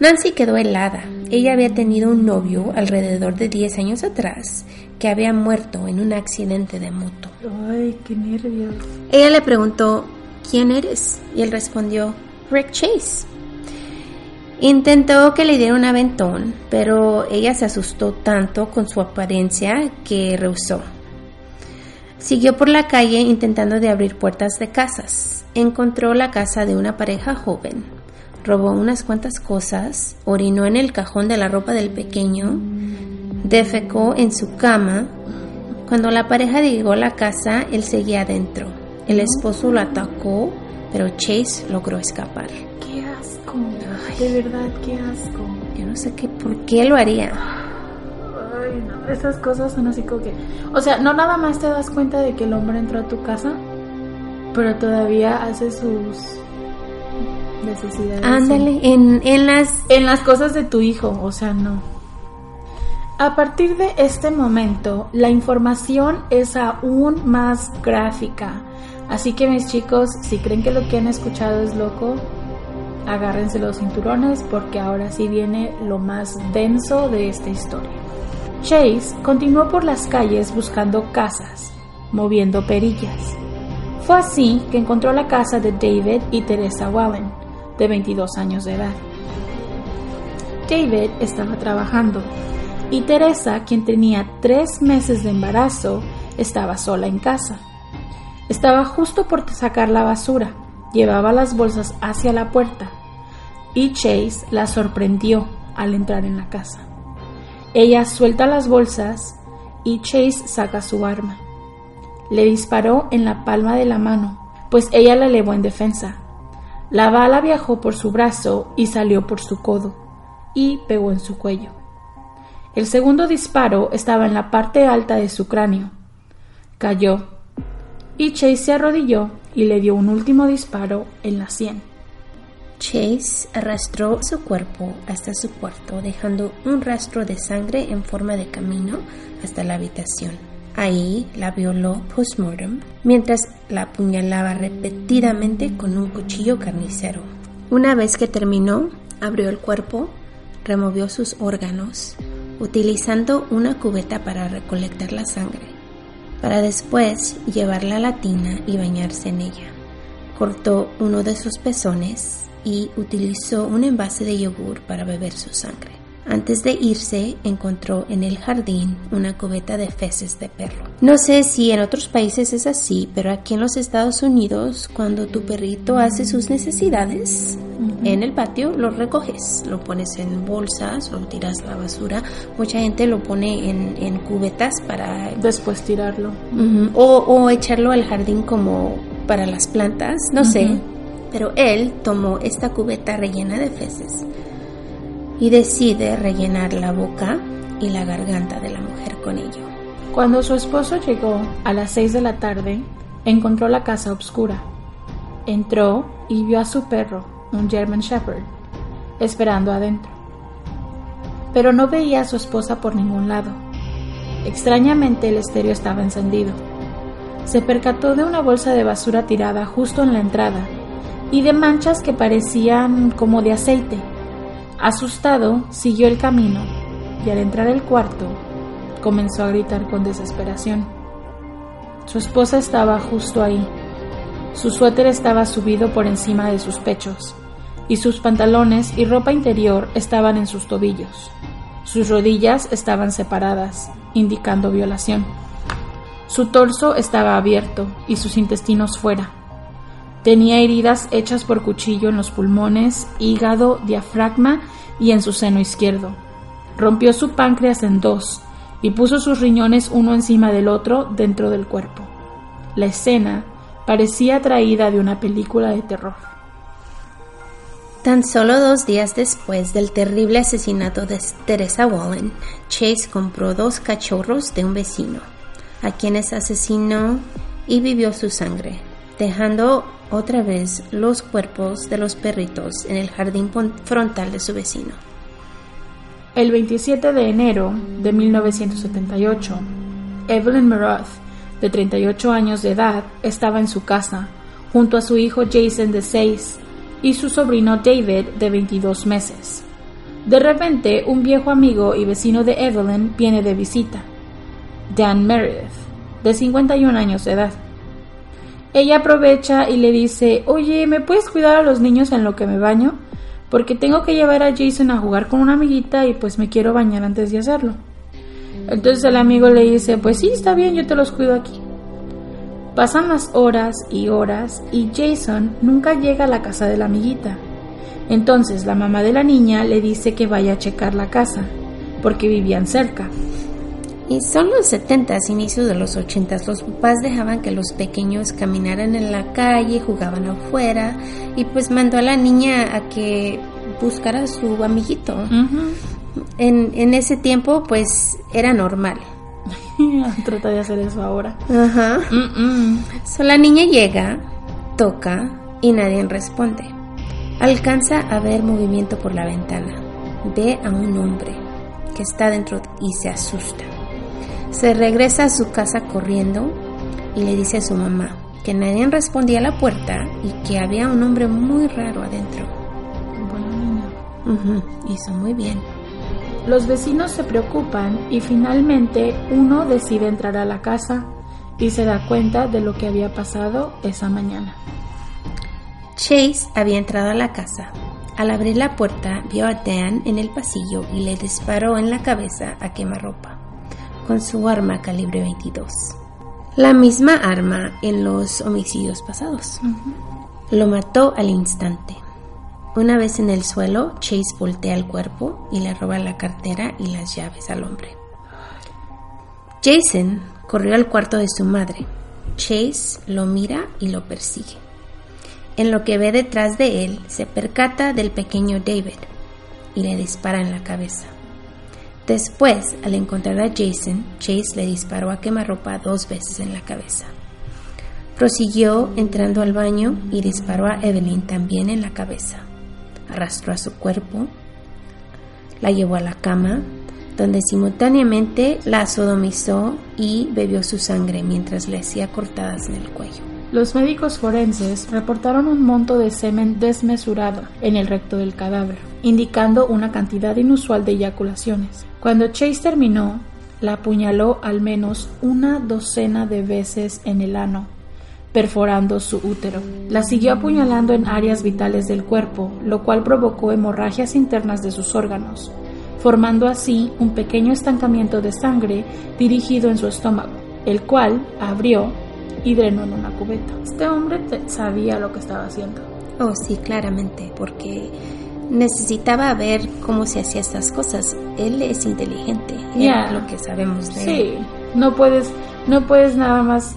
Nancy quedó helada. Ella había tenido un novio alrededor de 10 años atrás que había muerto en un accidente de moto. Ay, qué nervios. Ella le preguntó, ¿quién eres? Y él respondió, Rick Chase. Intentó que le diera un aventón, pero ella se asustó tanto con su apariencia que rehusó. Siguió por la calle intentando de abrir puertas de casas. Encontró la casa de una pareja joven. Robó unas cuantas cosas, orinó en el cajón de la ropa del pequeño, defecó en su cama. Cuando la pareja llegó a la casa, él seguía adentro. El esposo lo atacó, pero Chase logró escapar. Qué asco. De verdad, qué asco. Yo no sé qué, por qué lo haría. Ay, no. Esas cosas son así como que. O sea, no nada más te das cuenta de que el hombre entró a tu casa, pero todavía hace sus necesidades. Ándale, en, en las... En las cosas de tu hijo, o sea, no. A partir de este momento, la información es aún más gráfica. Así que mis chicos, si creen que lo que han escuchado es loco, agárrense los cinturones porque ahora sí viene lo más denso de esta historia. Chase continuó por las calles buscando casas, moviendo perillas. Fue así que encontró la casa de David y Teresa Wallen, de 22 años de edad. David estaba trabajando y Teresa, quien tenía tres meses de embarazo, estaba sola en casa. Estaba justo por sacar la basura, llevaba las bolsas hacia la puerta y Chase la sorprendió al entrar en la casa. Ella suelta las bolsas y Chase saca su arma. Le disparó en la palma de la mano, pues ella la elevó en defensa. La bala viajó por su brazo y salió por su codo y pegó en su cuello. El segundo disparo estaba en la parte alta de su cráneo. Cayó y Chase se arrodilló y le dio un último disparo en la sien. Chase arrastró su cuerpo hasta su cuarto, dejando un rastro de sangre en forma de camino hasta la habitación. Ahí la violó postmortem mientras la apuñalaba repetidamente con un cuchillo carnicero. Una vez que terminó, abrió el cuerpo, removió sus órganos, utilizando una cubeta para recolectar la sangre, para después llevarla a la tina y bañarse en ella. Cortó uno de sus pezones y utilizó un envase de yogur para beber su sangre. Antes de irse, encontró en el jardín una cubeta de feces de perro. No sé si en otros países es así, pero aquí en los Estados Unidos, cuando tu perrito hace sus necesidades, en el patio, lo recoges, lo pones en bolsas, lo tiras a la basura. Mucha gente lo pone en, cubetas para... Después tirarlo. o, echarlo al jardín como para las plantas, no sé. Pero él tomó esta cubeta rellena de feces y decide rellenar la boca y la garganta de la mujer con ello. Cuando su esposo llegó a las seis de la tarde, encontró la casa oscura. Entró y vio a su perro, un German Shepherd, esperando adentro. Pero no veía a su esposa por ningún lado. Extrañamente el estéreo estaba encendido. Se percató de una bolsa de basura tirada justo en la entrada y de manchas que parecían como de aceite. Asustado, siguió el camino y al entrar al cuarto comenzó a gritar con desesperación. Su esposa estaba justo ahí. Su suéter estaba subido por encima de sus pechos, y sus pantalones y ropa interior estaban en sus tobillos. Sus rodillas estaban separadas, indicando violación. Su torso estaba abierto y sus intestinos fuera. Tenía heridas hechas por cuchillo en los pulmones, hígado, diafragma y en su seno izquierdo. Rompió su páncreas en dos y puso sus riñones uno encima del otro dentro del cuerpo. La escena parecía traída de una película de terror. Tan solo dos días después del terrible asesinato de Teresa Wallen, Chase compró dos cachorros de un vecino, a quienes asesinó y vivió su sangre, dejando otra vez los cuerpos de los perritos en el jardín frontal de su vecino. El 27 de enero de 1978, Evelyn Meroth, de 38 años de edad, estaba en su casa, junto a su hijo Jason de 6 y su sobrino David de 22 meses. De repente, un viejo amigo y vecino de Evelyn viene de visita, Dan Meredith, de 51 años de edad. Ella aprovecha y le dice, oye, ¿me puedes cuidar a los niños en lo que me baño? porque tengo que llevar a Jason a jugar con una amiguita y pues me quiero bañar antes de hacerlo. Entonces el amigo le dice, pues sí, está bien, yo te los cuido aquí. Pasan las horas y horas y Jason nunca llega a la casa de la amiguita. Entonces la mamá de la niña le dice que vaya a checar la casa, porque vivían cerca. Y son los 70, inicios de los 80, los papás dejaban que los pequeños caminaran en la calle, jugaban afuera y pues mandó a la niña a que buscara a su amiguito. en, en, ese tiempo pues era normal. (laughs) Trata de hacer eso ahora. Ajá. So, la niña llega, toca y nadie responde. Alcanza a ver movimiento por la ventana. Ve a un hombre que está dentro y se asusta. Se regresa a su casa corriendo y le dice a su mamá que nadie respondía a la puerta y que había un hombre muy raro adentro. Bueno, hizo muy bien. Los vecinos se preocupan y finalmente uno decide entrar a la casa y se da cuenta de lo que había pasado esa mañana. Chase había entrado a la casa. Al abrir la puerta vio a Dan en el pasillo y le disparó en la cabeza a quemarropa con su arma calibre 22. La misma arma en los homicidios pasados. Lo mató al instante. Una vez en el suelo, Chase voltea el cuerpo y le roba la cartera y las llaves al hombre. Jason corrió al cuarto de su madre. Chase lo mira y lo persigue. En lo que ve detrás de él, se percata del pequeño David y le dispara en la cabeza. Después, al encontrar a Jason, Chase le disparó a quemarropa dos veces en la cabeza. Prosiguió entrando al baño y disparó a Evelyn también en la cabeza. Arrastró a su cuerpo, la llevó a la cama, donde simultáneamente la sodomizó y bebió su sangre mientras le hacía cortadas en el cuello. Los médicos forenses reportaron un monto de semen desmesurado en el recto del cadáver, indicando una cantidad inusual de eyaculaciones. Cuando Chase terminó, la apuñaló al menos una docena de veces en el ano, perforando su útero. La siguió apuñalando en áreas vitales del cuerpo, lo cual provocó hemorragias internas de sus órganos, formando así un pequeño estancamiento de sangre dirigido en su estómago, el cual abrió y drenó en una cubeta. Este hombre sabía lo que estaba haciendo. Oh, sí, claramente, porque necesitaba ver cómo se hacía estas cosas. Él es inteligente, Ya. es lo que sabemos de él. Sí, no puedes, no puedes nada más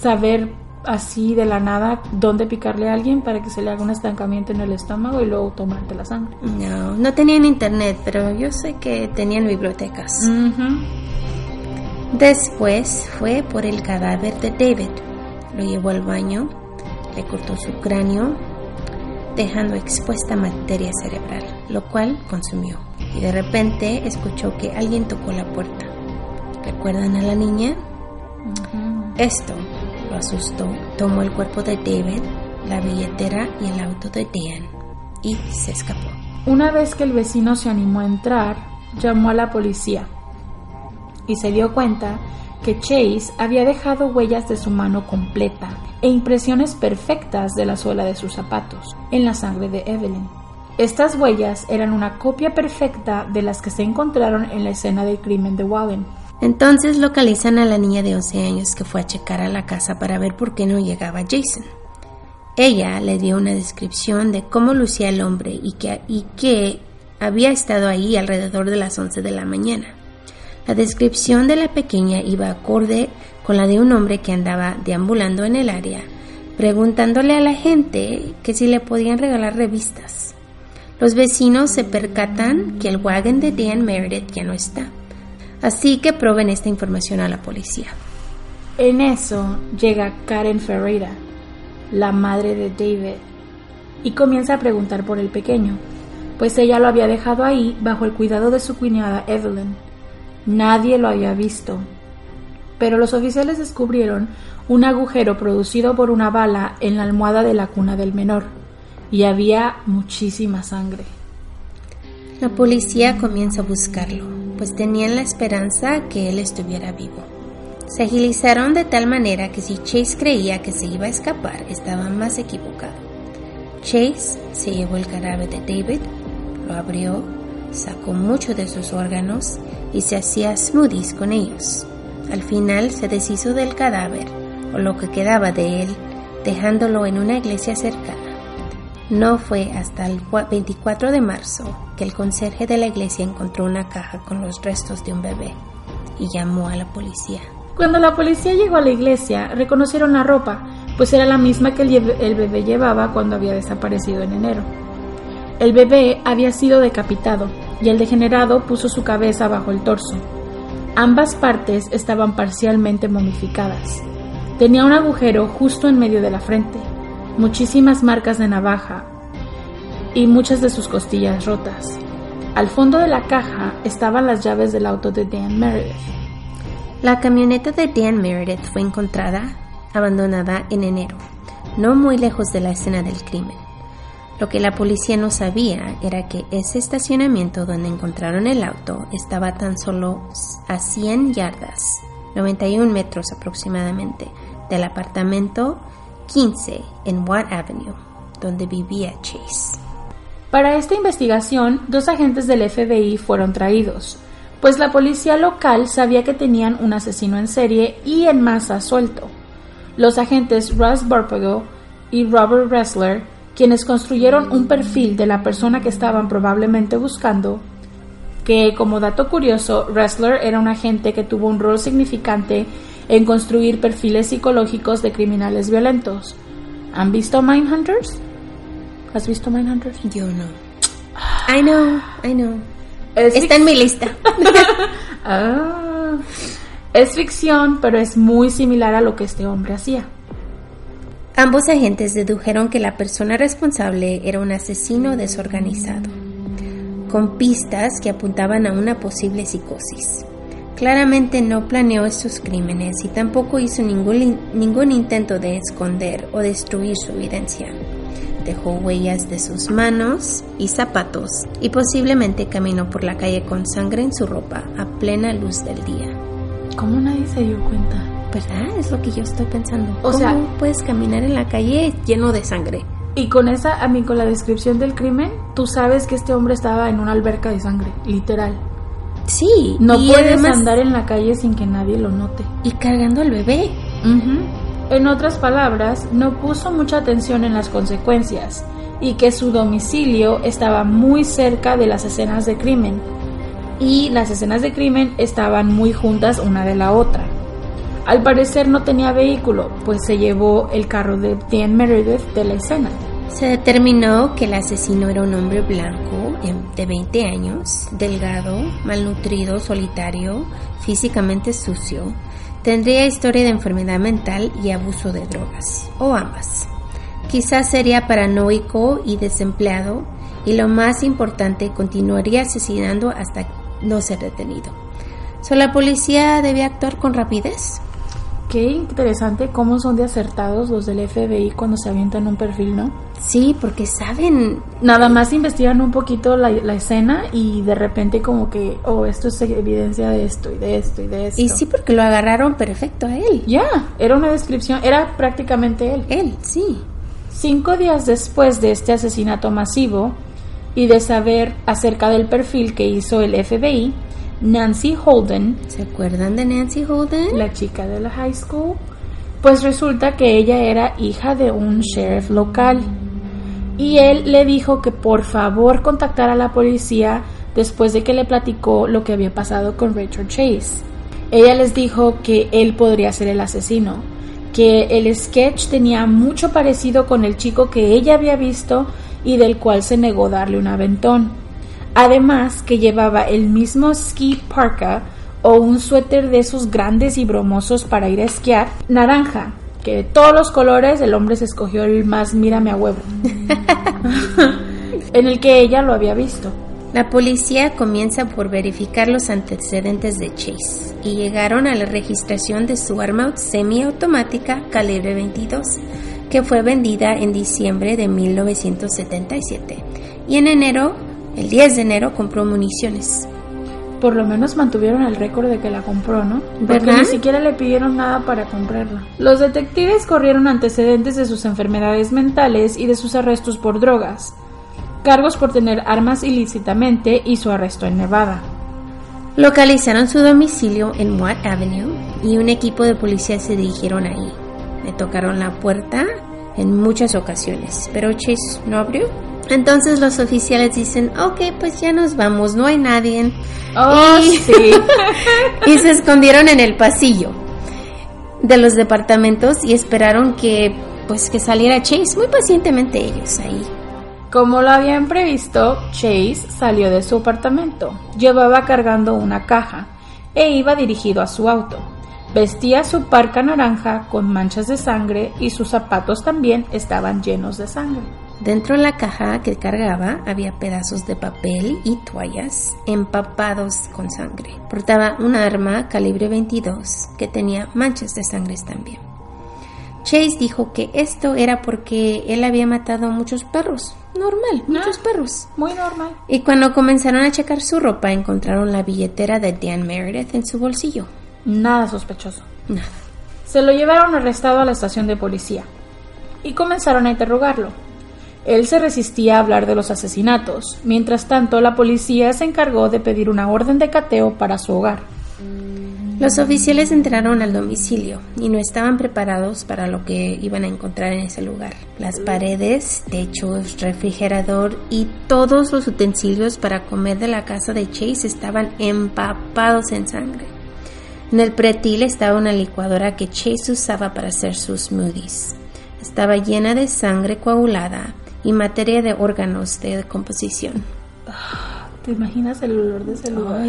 saber así de la nada dónde picarle a alguien para que se le haga un estancamiento en el estómago y luego tomarte la sangre. No, no tenían internet, pero yo sé que tenían bibliotecas. Ujú. Después fue por el cadáver de David. Lo llevó al baño, le cortó su cráneo, dejando expuesta materia cerebral, lo cual consumió. Y de repente escuchó que alguien tocó la puerta. ¿Recuerdan a la niña? Esto lo asustó. Tomó el cuerpo de David, la billetera y el auto de Dan y se escapó. Una vez que el vecino se animó a entrar, llamó a la policía y se dio cuenta que Chase había dejado huellas de su mano completa e impresiones perfectas de la suela de sus zapatos en la sangre de Evelyn. Estas huellas eran una copia perfecta de las que se encontraron en la escena del crimen de Wallen. Entonces localizan a la niña de 11 años que fue a checar a la casa para ver por qué no llegaba Jason. Ella le dio una descripción de cómo lucía el hombre y que, había estado ahí alrededor de las 11 de la mañana. La descripción de la pequeña iba acorde con la de un hombre que andaba deambulando en el área, preguntándole a la gente que si le podían regalar revistas. Los vecinos se percatan que el wagon de Dan Meredith ya no está, así que proveen esta información a la policía. En eso llega Karen Ferreira, la madre de David, y comienza a preguntar por el pequeño, pues ella lo había dejado ahí bajo el cuidado de su cuñada Evelyn. Nadie lo había visto. Pero los oficiales descubrieron un agujero producido por una bala en la almohada de la cuna del menor, y había muchísima sangre. La policía comienza a buscarlo, pues tenían la esperanza que él estuviera vivo. Se agilizaron de tal manera que si Chase creía que se iba a escapar, estaba más equivocado. Chase se llevó el cadáver de David, lo abrió, sacó mucho de sus órganos y se hacía smoothies con ellos. Al final se deshizo del cadáver, o lo que quedaba de él, dejándolo en una iglesia cercana. No fue hasta el 24 de marzo que el conserje de la iglesia encontró una caja con los restos de un bebé y llamó a la policía. Cuando la policía llegó a la iglesia, reconocieron la ropa, pues era la misma que el, bebé llevaba cuando había desaparecido en enero. El bebé había sido decapitado y el degenerado puso su cabeza bajo el torso. Ambas partes estaban parcialmente momificadas. Tenía un agujero justo en medio de la frente, muchísimas marcas de navaja y muchas de sus costillas rotas. Al fondo de la caja estaban las llaves del auto de Dan Meredith. La camioneta de Dan Meredith fue encontrada abandonada en enero, no muy lejos de la escena del crimen. Lo que la policía no sabía era que ese estacionamiento donde encontraron el auto estaba tan solo a 100 yardas, 91 metros aproximadamente, del apartamento 15 en Watt Avenue, donde vivía Chase. Para esta investigación, dos agentes del FBI fueron traídos, pues la policía local sabía que tenían un asesino en serie y en masa suelto. Los agentes Russ Barpago y Robert Ressler, quienes construyeron un perfil de la persona que estaban probablemente buscando, que como dato curioso, Ressler era un agente que tuvo un rol significante en construir perfiles psicológicos de criminales violentos. ¿Han visto Mindhunters? ¿Has visto Mindhunters? Yo no. I know, I know. Es Está en mi lista. (laughs) Ah, es ficción, pero es muy similar a lo que este hombre hacía. Ambos agentes dedujeron que la persona responsable era un asesino desorganizado, con pistas que apuntaban a una posible psicosis. Claramente no planeó estos crímenes y tampoco hizo ningún, ningún intento de esconder o destruir su evidencia. Dejó huellas de sus manos y zapatos y posiblemente caminó por la calle con sangre en su ropa a plena luz del día. ¿Cómo nadie se dio cuenta? ¿Verdad? Es lo que yo estoy pensando. O ¿Cómo sea- puedes caminar en la calle lleno de sangre? Y con esa, a mí, con la descripción del crimen, tú sabes que este hombre estaba en una alberca de sangre, literal. Sí, No y puedes además- andar en la calle sin que nadie lo note. y cargando al bebé. En otras palabras, no puso mucha atención en las consecuencias y que su domicilio estaba muy cerca de las escenas de crimen y las escenas de crimen estaban muy juntas una de la otra. Al parecer no tenía vehículo, pues se llevó el carro de Dan Meredith de la escena. Se determinó que el asesino era un hombre blanco em, de 20 años, delgado, malnutrido, solitario, físicamente sucio. Tendría historia de enfermedad mental y abuso de drogas, o ambas. Quizás sería paranoico y desempleado, y lo más importante, continuaría asesinando hasta no ser detenido. ¿So la policía debe actuar con rapidez? Qué interesante cómo son de acertados los del FBI cuando se avientan un perfil, ¿no? Sí, porque saben... Nada más investigan un poquito la, la, escena y de repente como que, oh, esto es evidencia de esto y de esto y de esto. Y sí, porque lo agarraron perfecto a él. Ya, era una descripción, era prácticamente él. Él, sí. Cinco días después de este asesinato masivo y de saber acerca del perfil que hizo el FBI, Nancy Holden. ¿Se acuerdan de Nancy Holden? La chica de la high school. Pues resulta que ella era hija de un sheriff local. Y él le dijo que por favor contactara a la policía después de que le platicó lo que había pasado con Richard Chase. Ella les dijo que él podría ser el asesino, que el sketch tenía mucho parecido con el chico que ella había visto y del cual se negó darle un aventón. Además que llevaba el mismo ski parka o un suéter de esos grandes y bromosos para ir a esquiar, naranja, que de todos los colores el hombre se escogió el más mírame a huevo, (laughs) en el que ella lo había visto. La policía comienza por verificar los antecedentes de Chase y llegaron a la registración de su arma semiautomática calibre 22, que fue vendida en diciembre de 1977 y en enero, el 10 de enero, compró municiones. Por lo menos mantuvieron el récord de que la compró, ¿no? Porque ¿Verdad? ni siquiera le pidieron nada para comprarla. Los detectives corrieron antecedentes de sus enfermedades mentales y de sus arrestos por drogas, cargos por tener armas ilícitamente y su arresto en Nevada. Localizaron su domicilio en Watt Avenue y un equipo de policía se dirigieron ahí. Le tocaron la puerta en muchas ocasiones, pero Chase no abrió. Entonces los oficiales dicen, ok, pues ya nos vamos, no hay nadie. Oh, y, sí. (laughs) y se escondieron en el pasillo de los departamentos y esperaron que pues que saliera Chase muy pacientemente ellos ahí. Como lo habían previsto, Chase salió de su apartamento. Llevaba cargando una caja e iba dirigido a su auto. Vestía su parca naranja con manchas de sangre y sus zapatos también estaban llenos de sangre. Dentro de la caja que cargaba había pedazos de papel y toallas empapados con sangre. Portaba un arma calibre 22 que tenía manchas de sangre también. Chase dijo que esto era porque él había matado a muchos perros. Normal, muchos perros. Muy normal. Y cuando comenzaron a checar su ropa encontraron la billetera de Dan Meredith en su bolsillo. Nada sospechoso. Nada. Se lo llevaron arrestado a la estación de policía y comenzaron a interrogarlo. Él se resistía a hablar de los asesinatos. Mientras tanto, la policía se encargó de pedir una orden de cateo para su hogar. Los oficiales entraron al domicilio y no estaban preparados para lo que iban a encontrar en ese lugar. Las paredes, techos, refrigerador y todos los utensilios para comer de la casa de Chase estaban empapados en sangre. En el pretil estaba una licuadora que Chase usaba para hacer sus smoothies. Estaba llena de sangre coagulada y materia de órganos de decomposición. ¿Te imaginas el olor de ese lugar?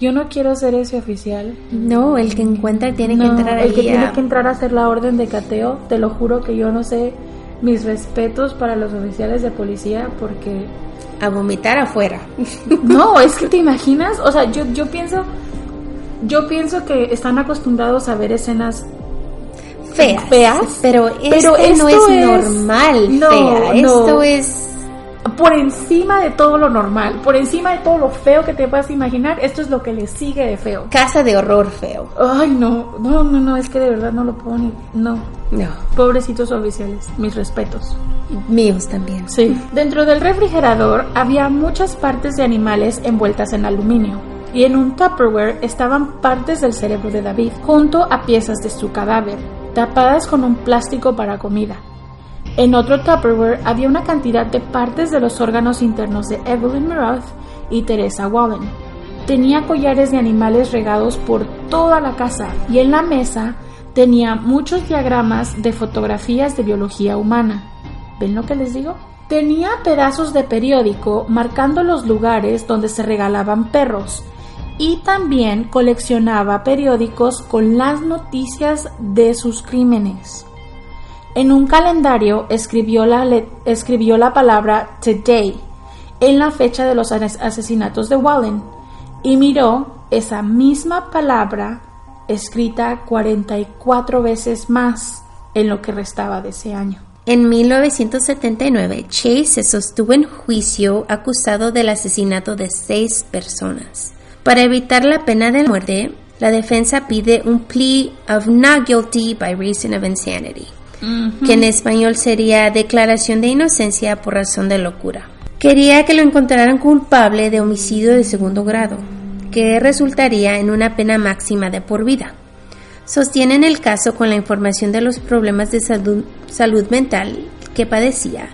Yo no quiero ser ese oficial. No, el que encuentra tiene No, que entrar el que ahí tiene a- que entrar a hacer la orden de cateo. Te lo juro que yo no sé mis respetos para los oficiales de policía porque a vomitar afuera. (laughs) no, es que te (laughs) imaginas, o sea, yo yo pienso yo pienso que están acostumbrados a ver escenas feas. Feas. Pero esto, Pero no esto es, es- normal, No, fea. no. Esto es por encima de todo lo normal, por encima de todo lo feo que te puedas imaginar, esto es lo que le sigue de feo. casa de horror feo. Ay, no, no, no, no, es que de verdad no lo puedo ni no. No, Pobrecitos oficiales, mis respetos. míos también. Sí. Dentro del refrigerador había muchas partes de animales envueltas en aluminio. Y en un Tupperware estaban partes del cerebro de David, junto a piezas de su cadáver. Tapadas con un plástico para comida. En otro Tupperware había una cantidad de partes de los órganos internos de Evelyn Meroth y Teresa Wallen. Tenía collares de animales regados por toda la casa y en la mesa tenía muchos diagramas de fotografías de biología humana. ¿Ven lo que les digo? Tenía pedazos de periódico marcando los lugares donde se regalaban perros y también coleccionaba periódicos con las noticias de sus crímenes. En un calendario escribió la, escribió la palabra Today en la fecha de los asesinatos de Wallen y miró esa misma palabra escrita 44 veces más en lo que restaba de ese año. En 1979, Chase se sostuvo en juicio acusado del asesinato de seis personas. Para evitar la pena de muerte, la defensa pide un plea of not guilty by reason of insanity, que en español sería declaración de inocencia por razón de locura. Quería que lo encontraran culpable de homicidio de segundo grado, que resultaría en una pena máxima de por vida. Sostienen el caso con la información de los problemas de salud, salud mental que padecía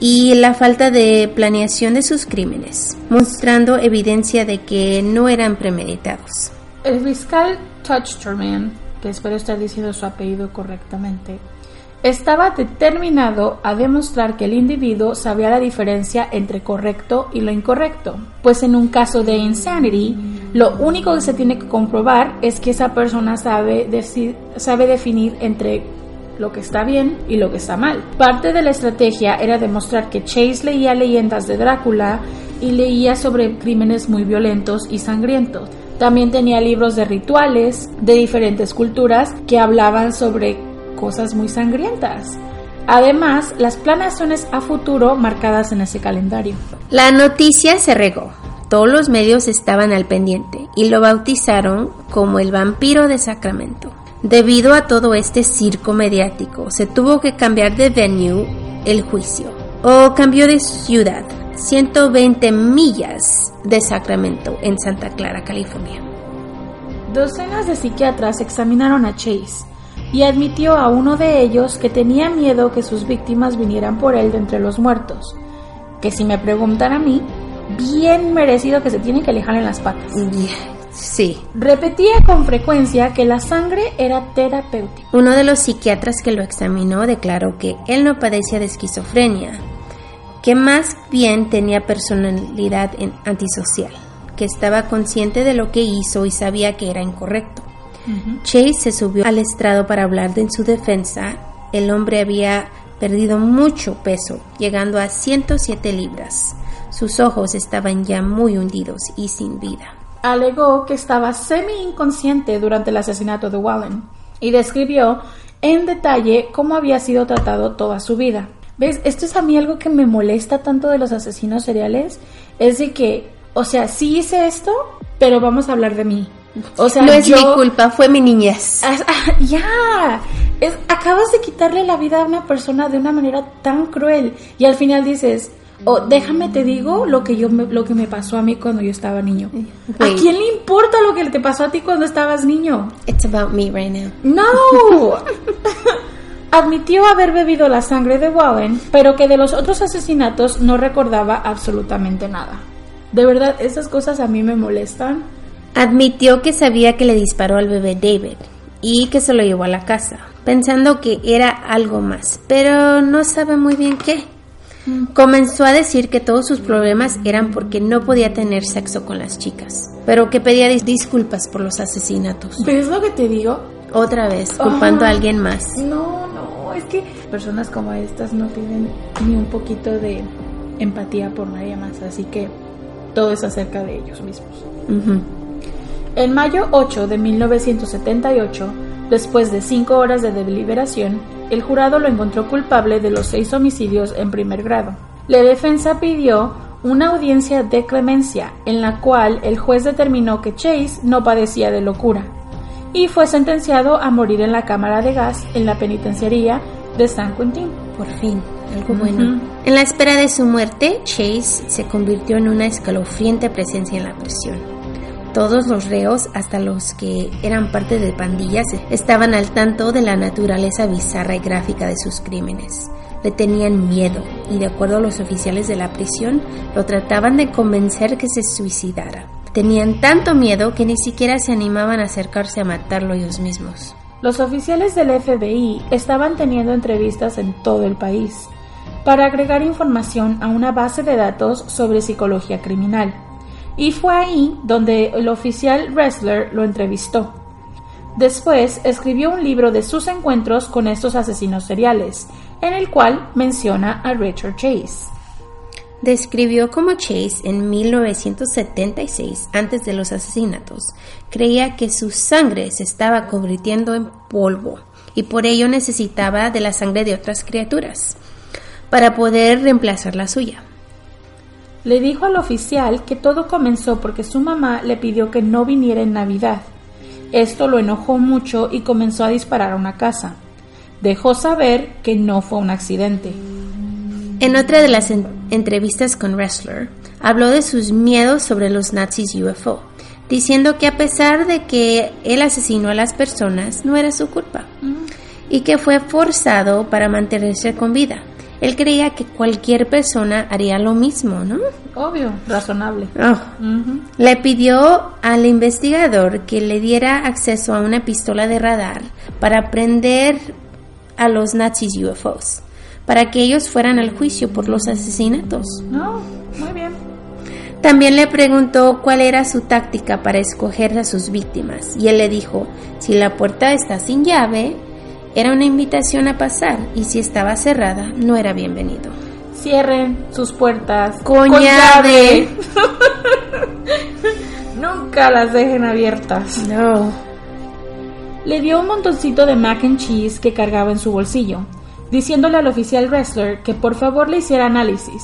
y la falta de planeación de sus crímenes, mostrando evidencia de que no eran premeditados. El fiscal Touchterman, que espero estar diciendo su apellido correctamente, estaba determinado a demostrar que el individuo sabía la diferencia entre correcto y lo incorrecto, pues en un caso de insanity, lo único que se tiene que comprobar es que esa persona sabe, sabe definir entre lo que está bien y lo que está mal. Parte de la estrategia era demostrar que Chase leía leyendas de Drácula y leía sobre crímenes muy violentos y sangrientos. También tenía libros de rituales de diferentes culturas que hablaban sobre cosas muy sangrientas. Además, las planeaciones a futuro marcadas en ese calendario. La noticia se regó. Todos los medios estaban al pendiente y lo bautizaron como el vampiro de Sacramento. Debido a todo este circo mediático, se tuvo que cambiar de venue el juicio, o cambió de ciudad, 120 millas de Sacramento, en Santa Clara, California. Docenas de psiquiatras examinaron a Chase y admitió a uno de ellos que tenía miedo que sus víctimas vinieran por él de entre los muertos, que si me preguntan a mí, bien merecido que se tiene que alejar en las patas. Sí. Repetía con frecuencia que la sangre era terapéutica. Uno de los psiquiatras que lo examinó declaró que él no padecía de esquizofrenia, que más bien tenía personalidad antisocial, que estaba consciente de lo que hizo y sabía que era incorrecto. Chase se subió al estrado para hablar de en su defensa. El hombre había perdido mucho peso, llegando a 107 libras. Sus ojos estaban ya muy hundidos y sin vida alegó que estaba semi-inconsciente durante el asesinato de Wallen y describió en detalle cómo había sido tratado toda su vida. ¿Ves? Esto es a mí algo que me molesta tanto de los asesinos seriales. Es de que, o sea, sí hice esto, pero vamos a hablar de mí. O sea, no es mi culpa, fue mi niñez. Ah, (laughs) ya, acabas de quitarle la vida a una persona de una manera tan cruel y al final dices, o déjame te digo lo que yo me, lo que me pasó a mí cuando yo estaba niño. ¿A quién le importa lo que te pasó a ti cuando estabas niño? It's about me right now. No. (laughs) Admitió haber bebido la sangre de Wallen, pero que de los otros asesinatos no recordaba absolutamente nada. De verdad, esas cosas a mí me molestan. Admitió que sabía que le disparó al bebé David y que se lo llevó a la casa, pensando que era algo más, pero no sabe muy bien qué. Comenzó a decir que todos sus problemas eran porque no podía tener sexo con las chicas, pero que pedía disculpas por los asesinatos. ¿Ves lo que te digo? Otra vez, culpando a alguien más. No, no, es que personas como estas no tienen ni un poquito de empatía por nadie más, así que todo es acerca de ellos mismos. En mayo 8 de 1978, después de cinco horas de deliberación, el jurado lo encontró culpable de los seis homicidios en primer grado. La defensa pidió una audiencia de clemencia en la cual el juez determinó que Chase no padecía de locura y fue sentenciado a morir en la cámara de gas en la penitenciaría de San Quentin. Por fin, algo bueno. En la espera de su muerte, Chase se convirtió en una escalofriante presencia en la prisión. Todos los reos, hasta los que eran parte de pandillas, estaban al tanto de la naturaleza bizarra y gráfica de sus crímenes. Le tenían miedo y de acuerdo a los oficiales de la prisión, lo trataban de convencer que se suicidara. Tenían tanto miedo que ni siquiera se animaban a acercarse a matarlo ellos mismos. Los oficiales del FBI estaban teniendo entrevistas en todo el país para agregar información a una base de datos sobre psicología criminal. Y fue ahí donde el oficial Wrestler lo entrevistó. Después escribió un libro de sus encuentros con estos asesinos seriales, en el cual menciona a Richard Chase. Describió cómo Chase en 1976, antes de los asesinatos, creía que su sangre se estaba convirtiendo en polvo y por ello necesitaba de la sangre de otras criaturas para poder reemplazar la suya. Le dijo al oficial que todo comenzó porque su mamá le pidió que no viniera en Navidad. Esto lo enojó mucho y comenzó a disparar a una casa. Dejó saber que no fue un accidente. En otra de las entrevistas con Wrestler, habló de sus miedos sobre los nazis UFO, diciendo que a pesar de que él asesinó a las personas, no era su culpa mm. y que fue forzado para mantenerse con vida. Él creía que cualquier persona haría lo mismo, ¿no? Obvio, razonable. Oh. Le pidió al investigador que le diera acceso a una pistola de radar para prender a los nazis UFOs, para que ellos fueran al juicio por los asesinatos. No, muy bien. También le preguntó cuál era su táctica para escoger a sus víctimas y él le dijo, si la puerta está sin llave, era una invitación a pasar y si estaba cerrada, no era bienvenido. Cierren sus puertas con, llave. (laughs) Nunca las dejen abiertas. No. Le dio un montoncito de mac and cheese que cargaba en su bolsillo, diciéndole al oficial wrestler que por favor le hiciera análisis,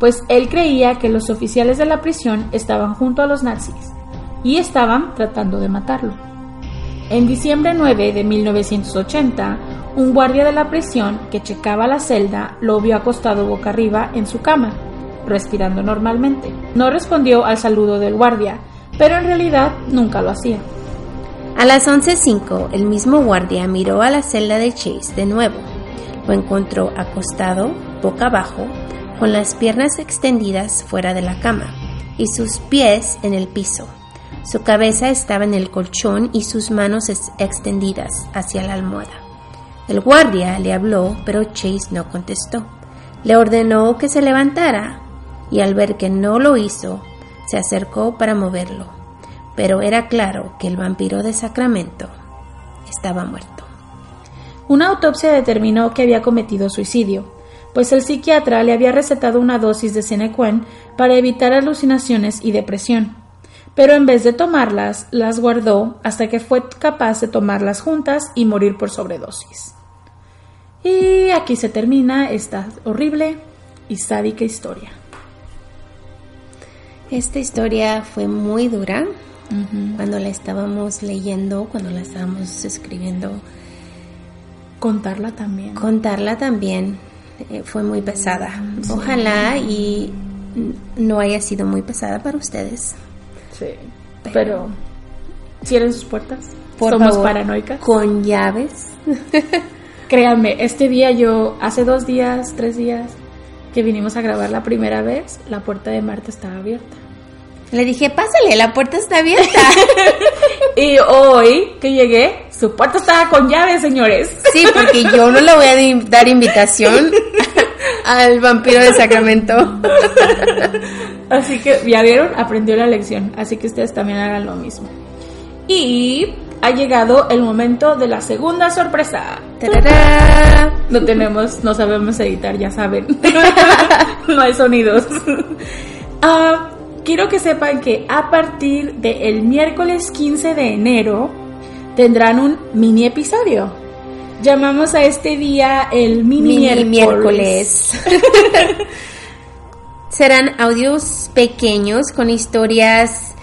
pues él creía que los oficiales de la prisión estaban junto a los nazis y estaban tratando de matarlo. En diciembre 9 de 1980, un guardia de la prisión que checaba la celda lo vio acostado boca arriba en su cama, respirando normalmente. No respondió al saludo del guardia, pero en realidad nunca lo hacía. A las 11.05, el mismo guardia miró a la celda de Chase de nuevo. Lo encontró acostado, boca abajo, con las piernas extendidas fuera de la cama y sus pies en el piso. Su cabeza estaba en el colchón y sus manos extendidas hacia la almohada. El guardia le habló, pero Chase no contestó. Le ordenó que se levantara y al ver que no lo hizo, se acercó para moverlo. Pero era claro que el vampiro de Sacramento estaba muerto. Una autopsia determinó que había cometido suicidio, pues el psiquiatra le había recetado una dosis de Cinequen para evitar alucinaciones y depresión pero en vez de tomarlas, las guardó hasta que fue capaz de tomarlas juntas y morir por sobredosis. Y aquí se termina esta horrible y sádica historia. Esta historia fue muy dura cuando la estábamos leyendo, cuando la estábamos escribiendo. Contarla también. Contarla también eh, fue muy pesada. Ojalá y no haya sido muy pesada para ustedes. Sí. Pero, cierren sus puertas. Somos paranoicas. Con llaves. (laughs) Créanme, este día yo, hace dos días, tres días, que vinimos a grabar la primera vez, la puerta de Marta estaba abierta. Le dije, pásale, la puerta está abierta. (laughs) y hoy que llegué, su puerta estaba con llave, señores. sí, porque yo no le voy a dar invitación (laughs) al vampiro de Sacramento. Así que, ya vieron, aprendió la lección. Así que ustedes también hagan lo mismo. Y ha llegado el momento de la segunda sorpresa. No tenemos, no sabemos editar, ya saben. (laughs) no hay sonidos. (laughs) Ah, quiero que sepan que a partir del miércoles 15 de enero tendrán un mini episodio. Llamamos a este día el mini, miércoles. (laughs) Serán audios pequeños con historias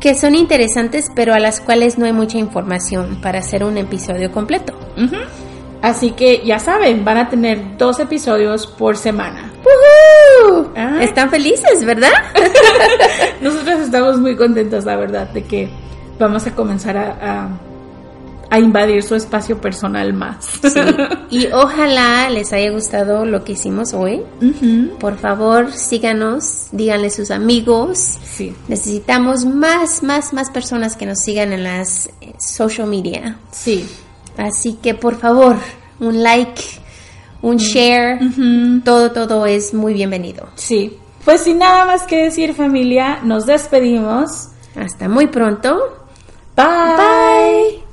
que son interesantes, pero a las cuales no hay mucha información para hacer un episodio completo. Así que ya saben, van a tener dos episodios por semana. Ah. Están felices, ¿verdad? (laughs) Nosotros estamos muy contentos, la verdad, de que vamos a comenzar a, a, a invadir su espacio personal más. Sí. (laughs) Y ojalá les haya gustado lo que hicimos hoy. Por favor, síganos, díganle a sus amigos. Sí, Necesitamos más, más, más personas que nos sigan en las eh, social media. sí. Así que por favor, un like, un share, todo, todo es muy bienvenido. Sí. Pues sin nada más que decir, familia, nos despedimos. Hasta muy pronto. Bye. Bye.